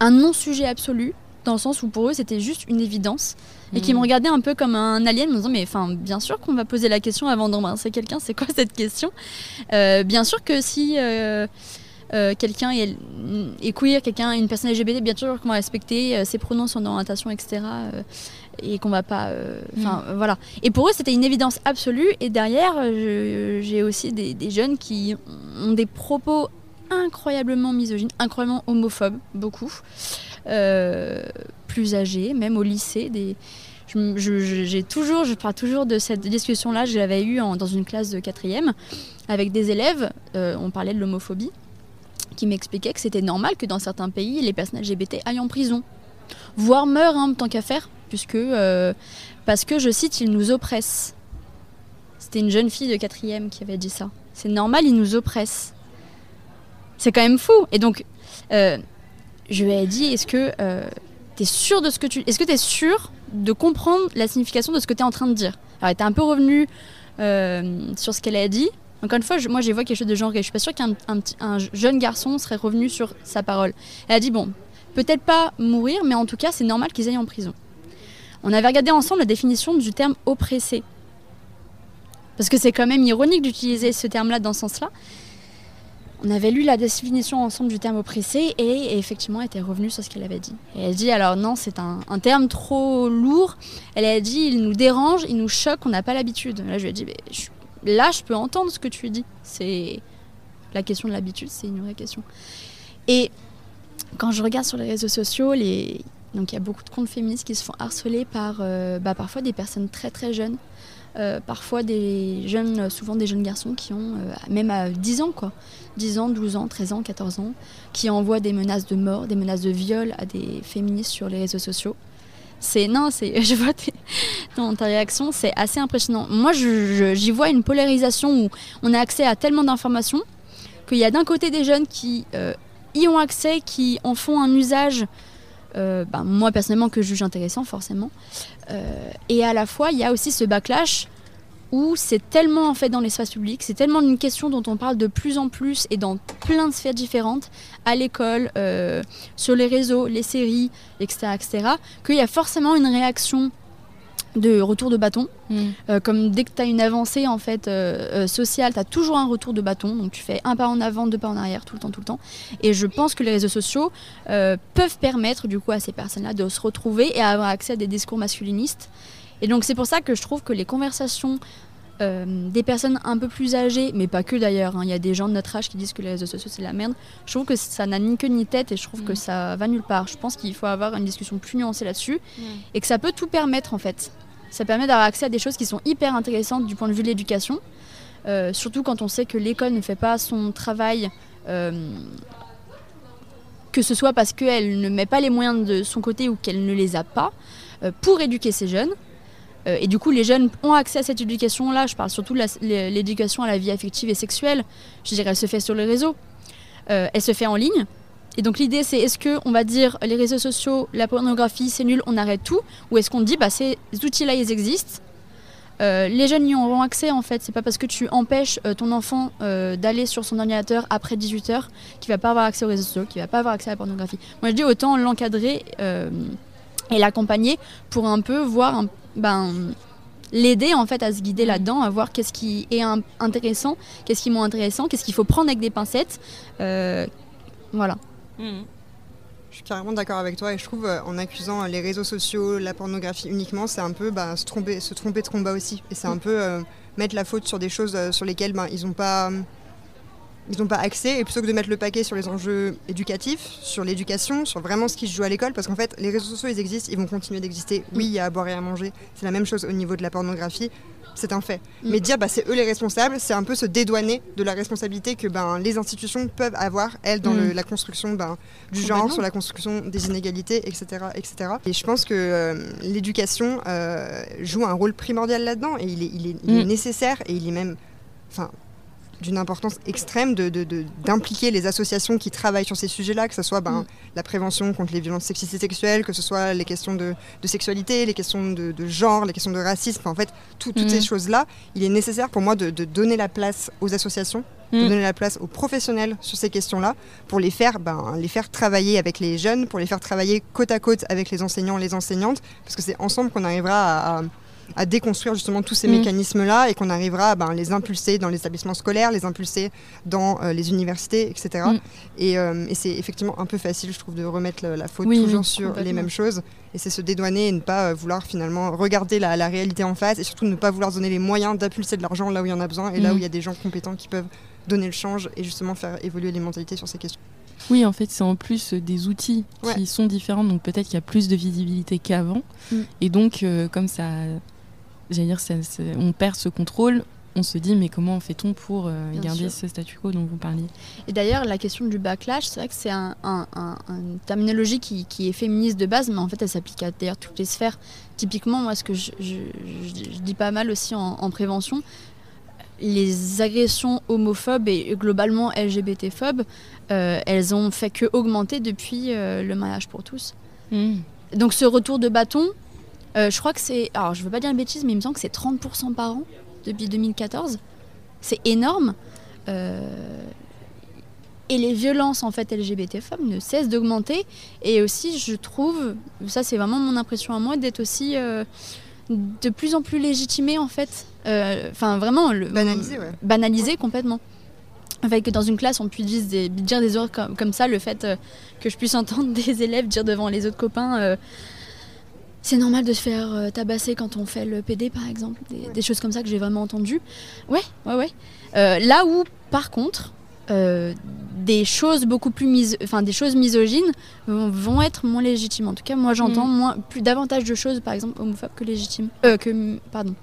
un non-sujet absolu, dans le sens où pour eux c'était juste une évidence et qui me mm. regardait un peu comme un alien, me disant mais enfin bien sûr qu'on va poser la question avant d'embrasser quelqu'un, c'est quoi cette question? Euh, Bien sûr que si euh, euh, quelqu'un est, est, queer, quelqu'un une personne LGBT, bien sûr qu'on va respecter ses pronoms, son orientation, etc. et qu'on va pas, enfin mm. voilà. Et pour eux c'était une évidence absolue. Et derrière, j'ai aussi des, des jeunes qui ont des propos incroyablement misogynes, incroyablement homophobes, beaucoup. Euh, plus âgés, même au lycée. Des... j'ai toujours, je parle toujours de cette discussion-là, je l'avais eu dans une classe de quatrième avec des élèves, euh, on parlait de l'homophobie, qui m'expliquaient que c'était normal que dans certains pays, les personnes LGBT aillent en prison, voire meurent en hein, tant qu'à faire, puisque, euh, parce que, je cite, ils nous oppressent. C'était une jeune fille de quatrième qui avait dit ça. C'est normal, ils nous oppressent. C'est quand même fou. Et donc, je lui ai dit est-ce que euh, tu es sûr de ce que tu est-ce que sûr de comprendre la signification de ce que tu es en train de dire? Alors elle était un peu revenue euh, sur ce qu'elle a dit. Encore une fois, je, moi j'ai vu quelque chose de genré. Je suis pas sûre qu'un un, jeune garçon serait revenu sur sa parole. Elle a dit bon, peut-être pas mourir, mais en tout cas c'est normal qu'ils aillent en prison. On avait regardé ensemble la définition du terme oppressé. Parce que c'est quand même ironique d'utiliser ce terme-là dans ce sens-là on avait lu la définition ensemble du terme oppressé et, effectivement elle était revenue sur ce qu'elle avait dit. Et elle dit alors non, c'est un, terme trop lourd. Elle a dit il nous dérange, il nous choque, on n'a pas l'habitude. Là je lui ai dit là je peux entendre ce que tu dis. C'est la question de l'habitude, c'est une vraie question. Et quand je regarde sur les réseaux sociaux, donc il y a beaucoup de comptes féministes qui se font harceler par euh, bah, parfois des personnes très très jeunes euh, parfois des jeunes, souvent des jeunes garçons qui ont euh, même à 10 ans, quoi, 10 ans, 12 ans, 13 ans, 14 ans, qui envoient des menaces de mort, des menaces de viol à des féministes sur les réseaux sociaux. C'est non, c'est je vois dans ta réaction, c'est assez impressionnant. Moi, j'y vois une polarisation où on a accès à tellement d'informations qu'il y a d'un côté des jeunes qui euh, y ont accès, qui en font un usage euh, ben, moi personnellement que je juge intéressant forcément. Euh, et à la fois, il y a aussi ce backlash où c'est tellement en fait dans l'espace public, c'est tellement une question dont on parle de plus en plus et dans plein de sphères différentes, à l'école, euh, sur les réseaux, les séries, etc., etc., qu'il y a forcément une réaction de retour de bâton. Mm. Euh, comme dès que tu as une avancée en fait euh, euh, sociale, tu as toujours un retour de bâton. Donc tu fais un pas en avant, deux pas en arrière, tout le temps, tout le temps. Et je pense que les réseaux sociaux peuvent permettre du coup à ces personnes-là de se retrouver et avoir accès à des discours masculinistes. Et donc c'est pour ça que je trouve que les conversations des personnes un peu plus âgées, mais pas que d'ailleurs, hein, il y a des gens de notre âge qui disent que les réseaux sociaux c'est la merde. Je trouve que ça n'a ni queue ni tête et je trouve que mm. ça va nulle part. Je pense qu'il faut avoir une discussion plus nuancée là-dessus et que ça peut tout permettre en fait. Ça permet d'avoir accès à des choses qui sont hyper intéressantes du point de vue de l'éducation. Euh, surtout quand on sait que l'école ne fait pas son travail, euh, que ce soit parce qu'elle ne met pas les moyens de son côté ou qu'elle ne les a pas, euh, pour éduquer ces jeunes. Et du coup, les jeunes ont accès à cette éducation-là. Je parle surtout de l'éducation à la vie affective et sexuelle. Je dirais, elle se fait sur les réseaux. elle se fait en ligne. Et donc l'idée c'est est-ce qu'on va dire les réseaux sociaux, la pornographie c'est nul, on arrête tout? Ou est-ce qu'on dit bah ces outils-là ils existent? Euh, les jeunes y auront accès en fait, c'est pas parce que tu empêches euh, ton enfant euh, d'aller sur son ordinateur après 18h qu'il va pas avoir accès aux réseaux sociaux, qu'il va pas avoir accès à la pornographie. Moi je dis autant l'encadrer et l'accompagner pour un peu voir, ben, l'aider en fait à se guider là-dedans, à voir qu'est-ce qui est intéressant, qu'est-ce qui est moins intéressant, qu'est-ce qu'il faut prendre avec des pincettes. voilà. Mmh. Je suis carrément d'accord avec toi et je trouve euh, en accusant les réseaux sociaux, la pornographie uniquement, c'est un peu bah, se, tromper, se tromper de combat aussi. Et c'est un mm. peu euh, mettre la faute sur des choses euh, sur lesquelles ben, ils n'ont pas, ils pas accès. Et plutôt que de mettre le paquet sur les enjeux éducatifs, sur l'éducation, sur vraiment ce qui se joue à l'école, parce qu'en fait, les réseaux sociaux, ils existent, ils vont continuer d'exister. Oui, il y a à boire et à manger. C'est la même chose au niveau de la pornographie c'est un fait. Mm. Mais dire bah, c'est eux les responsables, c'est un peu se dédouaner de la responsabilité que ben, les institutions peuvent avoir, elles, dans mm. la construction ben, du genre, sur la construction des inégalités, etc. etc. Et je pense que euh, l'éducation euh, joue un rôle primordial là-dedans et il est, il est, mm. nécessaire et il est même... Enfin, d'une importance extrême d'impliquer de, les associations qui travaillent sur ces sujets-là, que ce soit ben, mm. la prévention contre les violences sexistes et sexuelles, que ce soit les questions de, sexualité, les questions de, genre, les questions de racisme, en fait, toutes ces mm. choses-là, il est nécessaire pour moi de, donner la place aux associations, de mm. donner la place aux professionnels sur ces questions-là, pour les faire, ben, les faire travailler avec les jeunes, pour les faire travailler côte à côte avec les enseignants et les enseignantes, parce que c'est ensemble qu'on arrivera à à déconstruire justement tous ces mm. mécanismes-là et qu'on arrivera à ben, les impulser dans les établissements scolaires, les impulser dans euh, les universités, etc. Mm. Euh, et, c'est effectivement un peu facile, je trouve, de remettre la, faute toujours sur les mêmes choses. Et c'est se dédouaner et ne pas euh, vouloir finalement regarder la, réalité en face et surtout ne pas vouloir donner les moyens d'impulser de l'argent là où il y en a besoin et là mm. où il y a des gens compétents qui peuvent donner le change et justement faire évoluer les mentalités sur ces questions. Oui, en fait, c'est en plus des outils qui sont différents, donc peut-être qu'il y a plus de visibilité qu'avant. Et donc, comme ça j'allais dire, on perd ce contrôle. On se dit, mais comment fait-on pour euh, garder ce statu quo dont vous parliez? Et d'ailleurs, la question du backlash, c'est vrai que c'est un, une terminologie qui, est féministe de base, mais en fait, elle s'applique à d'ailleurs toutes les sphères. Typiquement, moi, ce que je, dis pas mal aussi en, prévention, les agressions homophobes et globalement LGBT-phobes, euh, elles ont fait que augmenter depuis euh, le mariage pour tous. Hmm. Donc ce retour de bâton, euh, je crois que c'est. Alors, je veux pas dire une bêtise, mais il me semble que c'est 30% par an depuis 2014. C'est énorme. Euh, et les violences en fait LGBT femmes ne cessent d'augmenter. Et aussi, je trouve, ça c'est vraiment mon impression à moi, d'être aussi euh, de plus en plus légitimée en fait. Enfin, vraiment. Le, banalisé, ouais. Banalisé complètement. En fait, que dans une classe, on puisse dire des ordres comme, comme ça, le fait que je puisse entendre des élèves dire devant les autres copains c'est normal de se faire euh, tabasser quand on fait le PD, par exemple. Des, choses comme ça que j'ai vraiment entendues. Ouais, ouais, ouais. Euh, là où, par contre, euh, des choses beaucoup plus des choses misogynes vont, être moins légitimes. En tout cas, moi, j'entends mm. moins, plus davantage de choses, par exemple, homophobes que légitimes. que, pardon.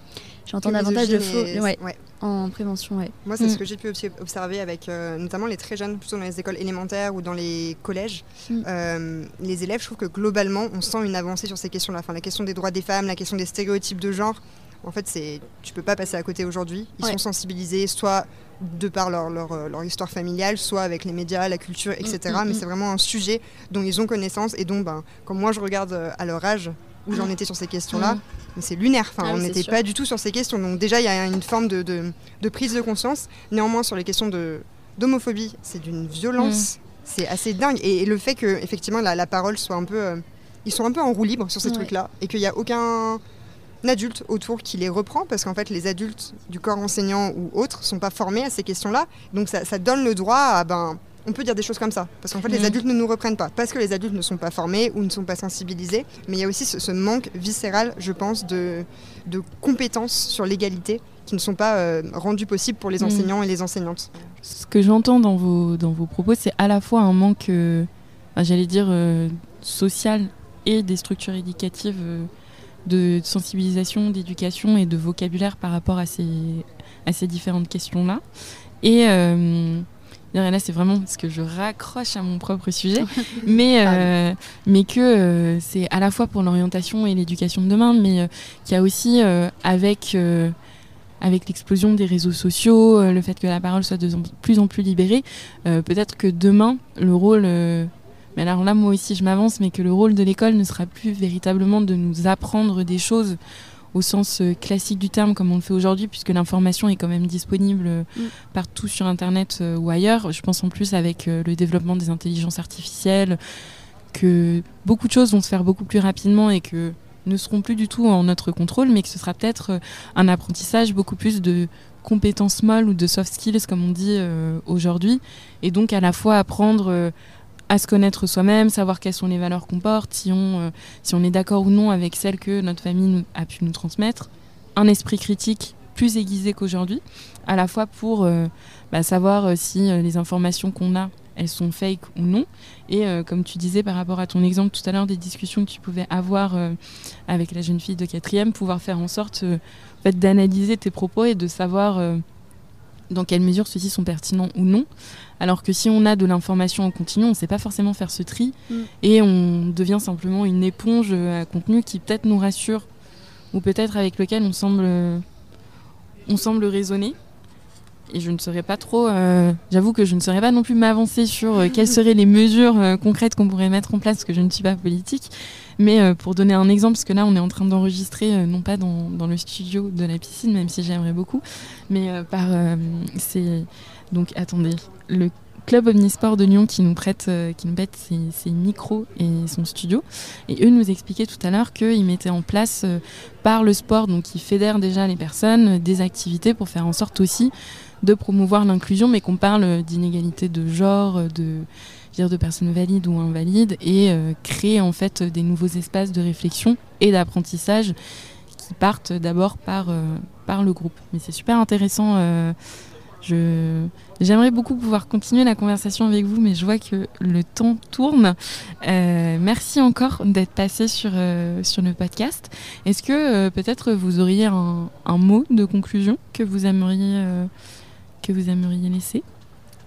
J'entends davantage de faux. Ouais en prévention, ouais. Moi, c'est ce mm. que j'ai pu observer avec euh, notamment les très jeunes, plutôt dans les écoles élémentaires ou dans les collèges. Mm. Euh, les élèves, je trouve que globalement, on sent une avancée sur ces questions-là. Enfin, la question des droits des femmes, la question des stéréotypes de genre. En fait, c'est tu peux pas passer à côté aujourd'hui. Ils sont sensibilisés, soit de par leur, leur, euh, leur, histoire familiale, soit avec les médias, la culture, etc. Mm, Mais c'est vraiment un sujet dont ils ont connaissance et dont, ben, comme moi je regarde à leur âge, où j'en étais sur ces questions-là, mais c'est lunaire. Enfin, ah on n'était pas du tout sur ces questions. Donc déjà, il y a une forme de, de, prise de conscience. Néanmoins, sur les questions d'homophobie, c'est d'une violence. Mm. C'est assez dingue. Et, le fait que effectivement la, la parole soit un peu, euh, ils sont un peu en roue libre sur ces trucs-là, et qu'il n'y a aucun adulte autour qui les reprend, parce qu'en fait, les adultes du corps enseignant ou autres sont pas formés à ces questions-là. Donc ça, ça donne le droit à ben on peut dire des choses comme ça. Parce qu'en fait, les mm. adultes ne nous reprennent pas. Parce que les adultes ne sont pas formés ou ne sont pas sensibilisés. Mais il y a aussi ce, manque viscéral, je pense, de, de compétences sur l'égalité qui ne sont pas euh, rendues possibles pour les mm. enseignants et les enseignantes. Ce que j'entends dans vos, dans vos propos, c'est à la fois un manque, euh, j'allais dire, euh, social et des structures éducatives de sensibilisation, d'éducation et de vocabulaire par rapport à ces, à ces différentes questions-là. Et là c'est vraiment parce que je raccroche à mon propre sujet, mais, mais que c'est à la fois pour l'orientation et l'éducation de demain, mais qu'il y a aussi avec avec l'explosion des réseaux sociaux, le fait que la parole soit de plus en plus libérée, peut-être que demain, le rôle mais alors là, moi aussi, je m'avance, mais que le rôle de l'école ne sera plus véritablement de nous apprendre des choses au sens euh, classique du terme, comme on le fait aujourd'hui, puisque l'information est quand même disponible euh, mm. partout sur Internet euh, ou ailleurs. Je pense en plus avec le développement des intelligences artificielles, que beaucoup de choses vont se faire beaucoup plus rapidement et que ne seront plus du tout en notre contrôle, mais que ce sera peut-être un apprentissage beaucoup plus de compétences molles ou de soft skills, comme on dit aujourd'hui, et donc à la fois apprendre à se connaître soi-même, savoir quelles sont les valeurs qu'on porte, si on, euh, est d'accord ou non avec celles que notre famille a pu nous transmettre, un esprit critique plus aiguisé qu'aujourd'hui, à la fois pour euh, bah, savoir euh, si les informations qu'on a, elles sont fake ou non. Et comme tu disais par rapport à ton exemple tout à l'heure des discussions que tu pouvais avoir avec la jeune fille de quatrième, pouvoir faire en sorte d'analyser tes propos et de savoir dans quelle mesure ceux-ci sont pertinents ou non. Alors que si on a de l'information en continu, on ne sait pas forcément faire ce tri mm. et on devient simplement une éponge à contenu qui peut-être nous rassure ou peut-être avec lequel on semble, on semble raisonner. Et je ne saurais pas trop, euh, j'avoue que je ne saurais pas non plus m'avancer sur euh, quelles seraient les mesures euh, concrètes qu'on pourrait mettre en place, parce que je ne suis pas politique. Mais pour donner un exemple, parce que là on est en train d'enregistrer, non pas dans, le studio de la piscine, même si j'aimerais beaucoup, mais par... c'est donc attendez, le club Omnisport de Lyon qui nous prête, qui nous prête ses, micros et son studio. Et eux nous expliquaient tout à l'heure qu'ils mettaient en place par le sport, donc ils fédèrent déjà les personnes, des activités pour faire en sorte aussi de promouvoir l'inclusion, mais qu'on parle d'inégalité de genre, de, de personnes valides ou invalides, et créer en fait des nouveaux espaces de réflexion et d'apprentissage qui partent d'abord par, par le groupe. Mais c'est super intéressant je, j'aimerais beaucoup pouvoir continuer la conversation avec vous, mais je vois que le temps tourne. Euh, merci encore d'être passé sur, euh, sur le podcast. Est-ce que euh, peut-être vous auriez un, un, mot de conclusion que vous aimeriez, que vous aimeriez laisser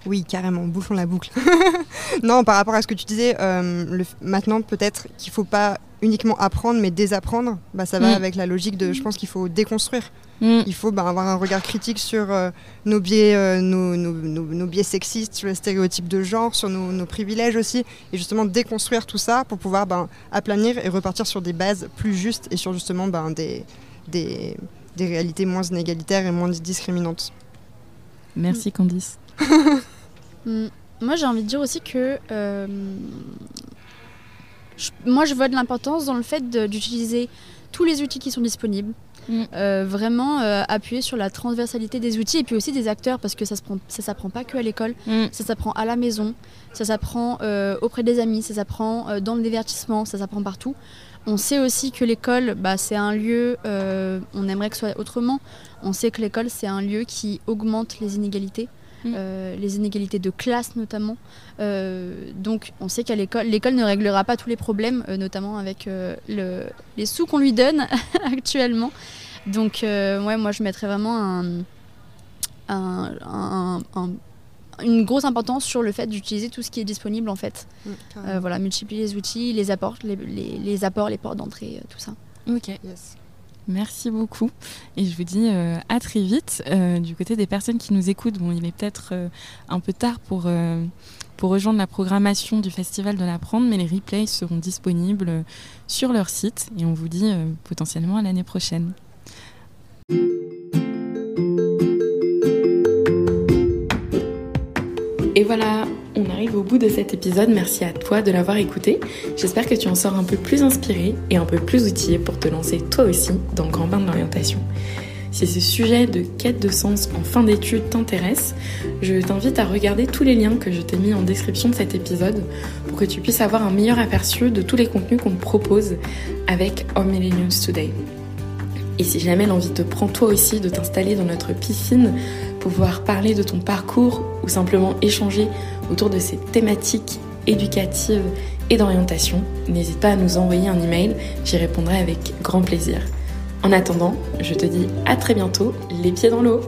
oui, carrément, bouchons la boucle. non, par rapport à ce que tu disais, le, maintenant peut-être qu'il ne faut pas uniquement apprendre, mais désapprendre. Bah, ça va mm. avec la logique de, je pense qu'il faut déconstruire. Mm. Il faut bah, avoir un regard critique sur euh, nos, biais, euh, nos, nos, biais sexistes, sur les stéréotypes de genre, sur nos, privilèges aussi, et justement déconstruire tout ça pour pouvoir ben, aplanir et repartir sur des bases plus justes et sur justement des, des, des, réalités moins inégalitaires et moins discriminantes. Merci Candice. Mm. Moi j'ai envie de dire aussi que euh, moi je vois de l'importance dans le fait d'utiliser tous les outils qui sont disponibles Mm. Euh, vraiment euh, appuyer sur la transversalité des outils et puis aussi des acteurs parce que ça ne s'apprend pas que à l'école, mm. ça s'apprend à la maison, ça s'apprend euh, auprès des amis, ça s'apprend dans le divertissement, ça s'apprend partout. On sait aussi que l'école, bah, c'est un lieu, on aimerait que ce soit autrement, on sait que l'école, c'est un lieu qui augmente les inégalités. Mm. Euh, les inégalités de classe notamment. Euh, donc on sait qu'à l'école, l'école ne réglera pas tous les problèmes, euh, notamment avec le, les sous qu'on lui donne actuellement. Donc ouais, moi je mettrais vraiment une grosse importance sur le fait d'utiliser tout ce qui est disponible en fait. Mm, voilà, multiplier les outils, les apports, les, les, apports, les portes d'entrée, tout ça. Ok. Yes. Merci beaucoup. Et je vous dis euh, à très vite. Euh, du côté des personnes qui nous écoutent, bon, il est peut-être euh, un peu tard pour, pour rejoindre la programmation du Festival de l'Apprendre, mais les replays seront disponibles sur leur site et on vous dit potentiellement à l'année prochaine. Et voilà, on arrive au bout de cet épisode. Merci à toi de l'avoir écouté. J'espère que tu en sors un peu plus inspiré et un peu plus outillé pour te lancer toi aussi dans le grand bain de l'orientation. Si ce sujet de quête de sens en fin d'études t'intéresse, je t'invite à regarder tous les liens que je t'ai mis en description de cet épisode pour que tu puisses avoir un meilleur aperçu de tous les contenus qu'on propose avec Home Millennials Today. Et si jamais l'envie te prend toi aussi de t'installer dans notre piscine, pouvoir parler de ton parcours ou simplement échanger autour de ces thématiques éducatives et d'orientation, n'hésite pas à nous envoyer un email, j'y répondrai avec grand plaisir. En attendant, je te dis à très bientôt, les pieds dans l'eau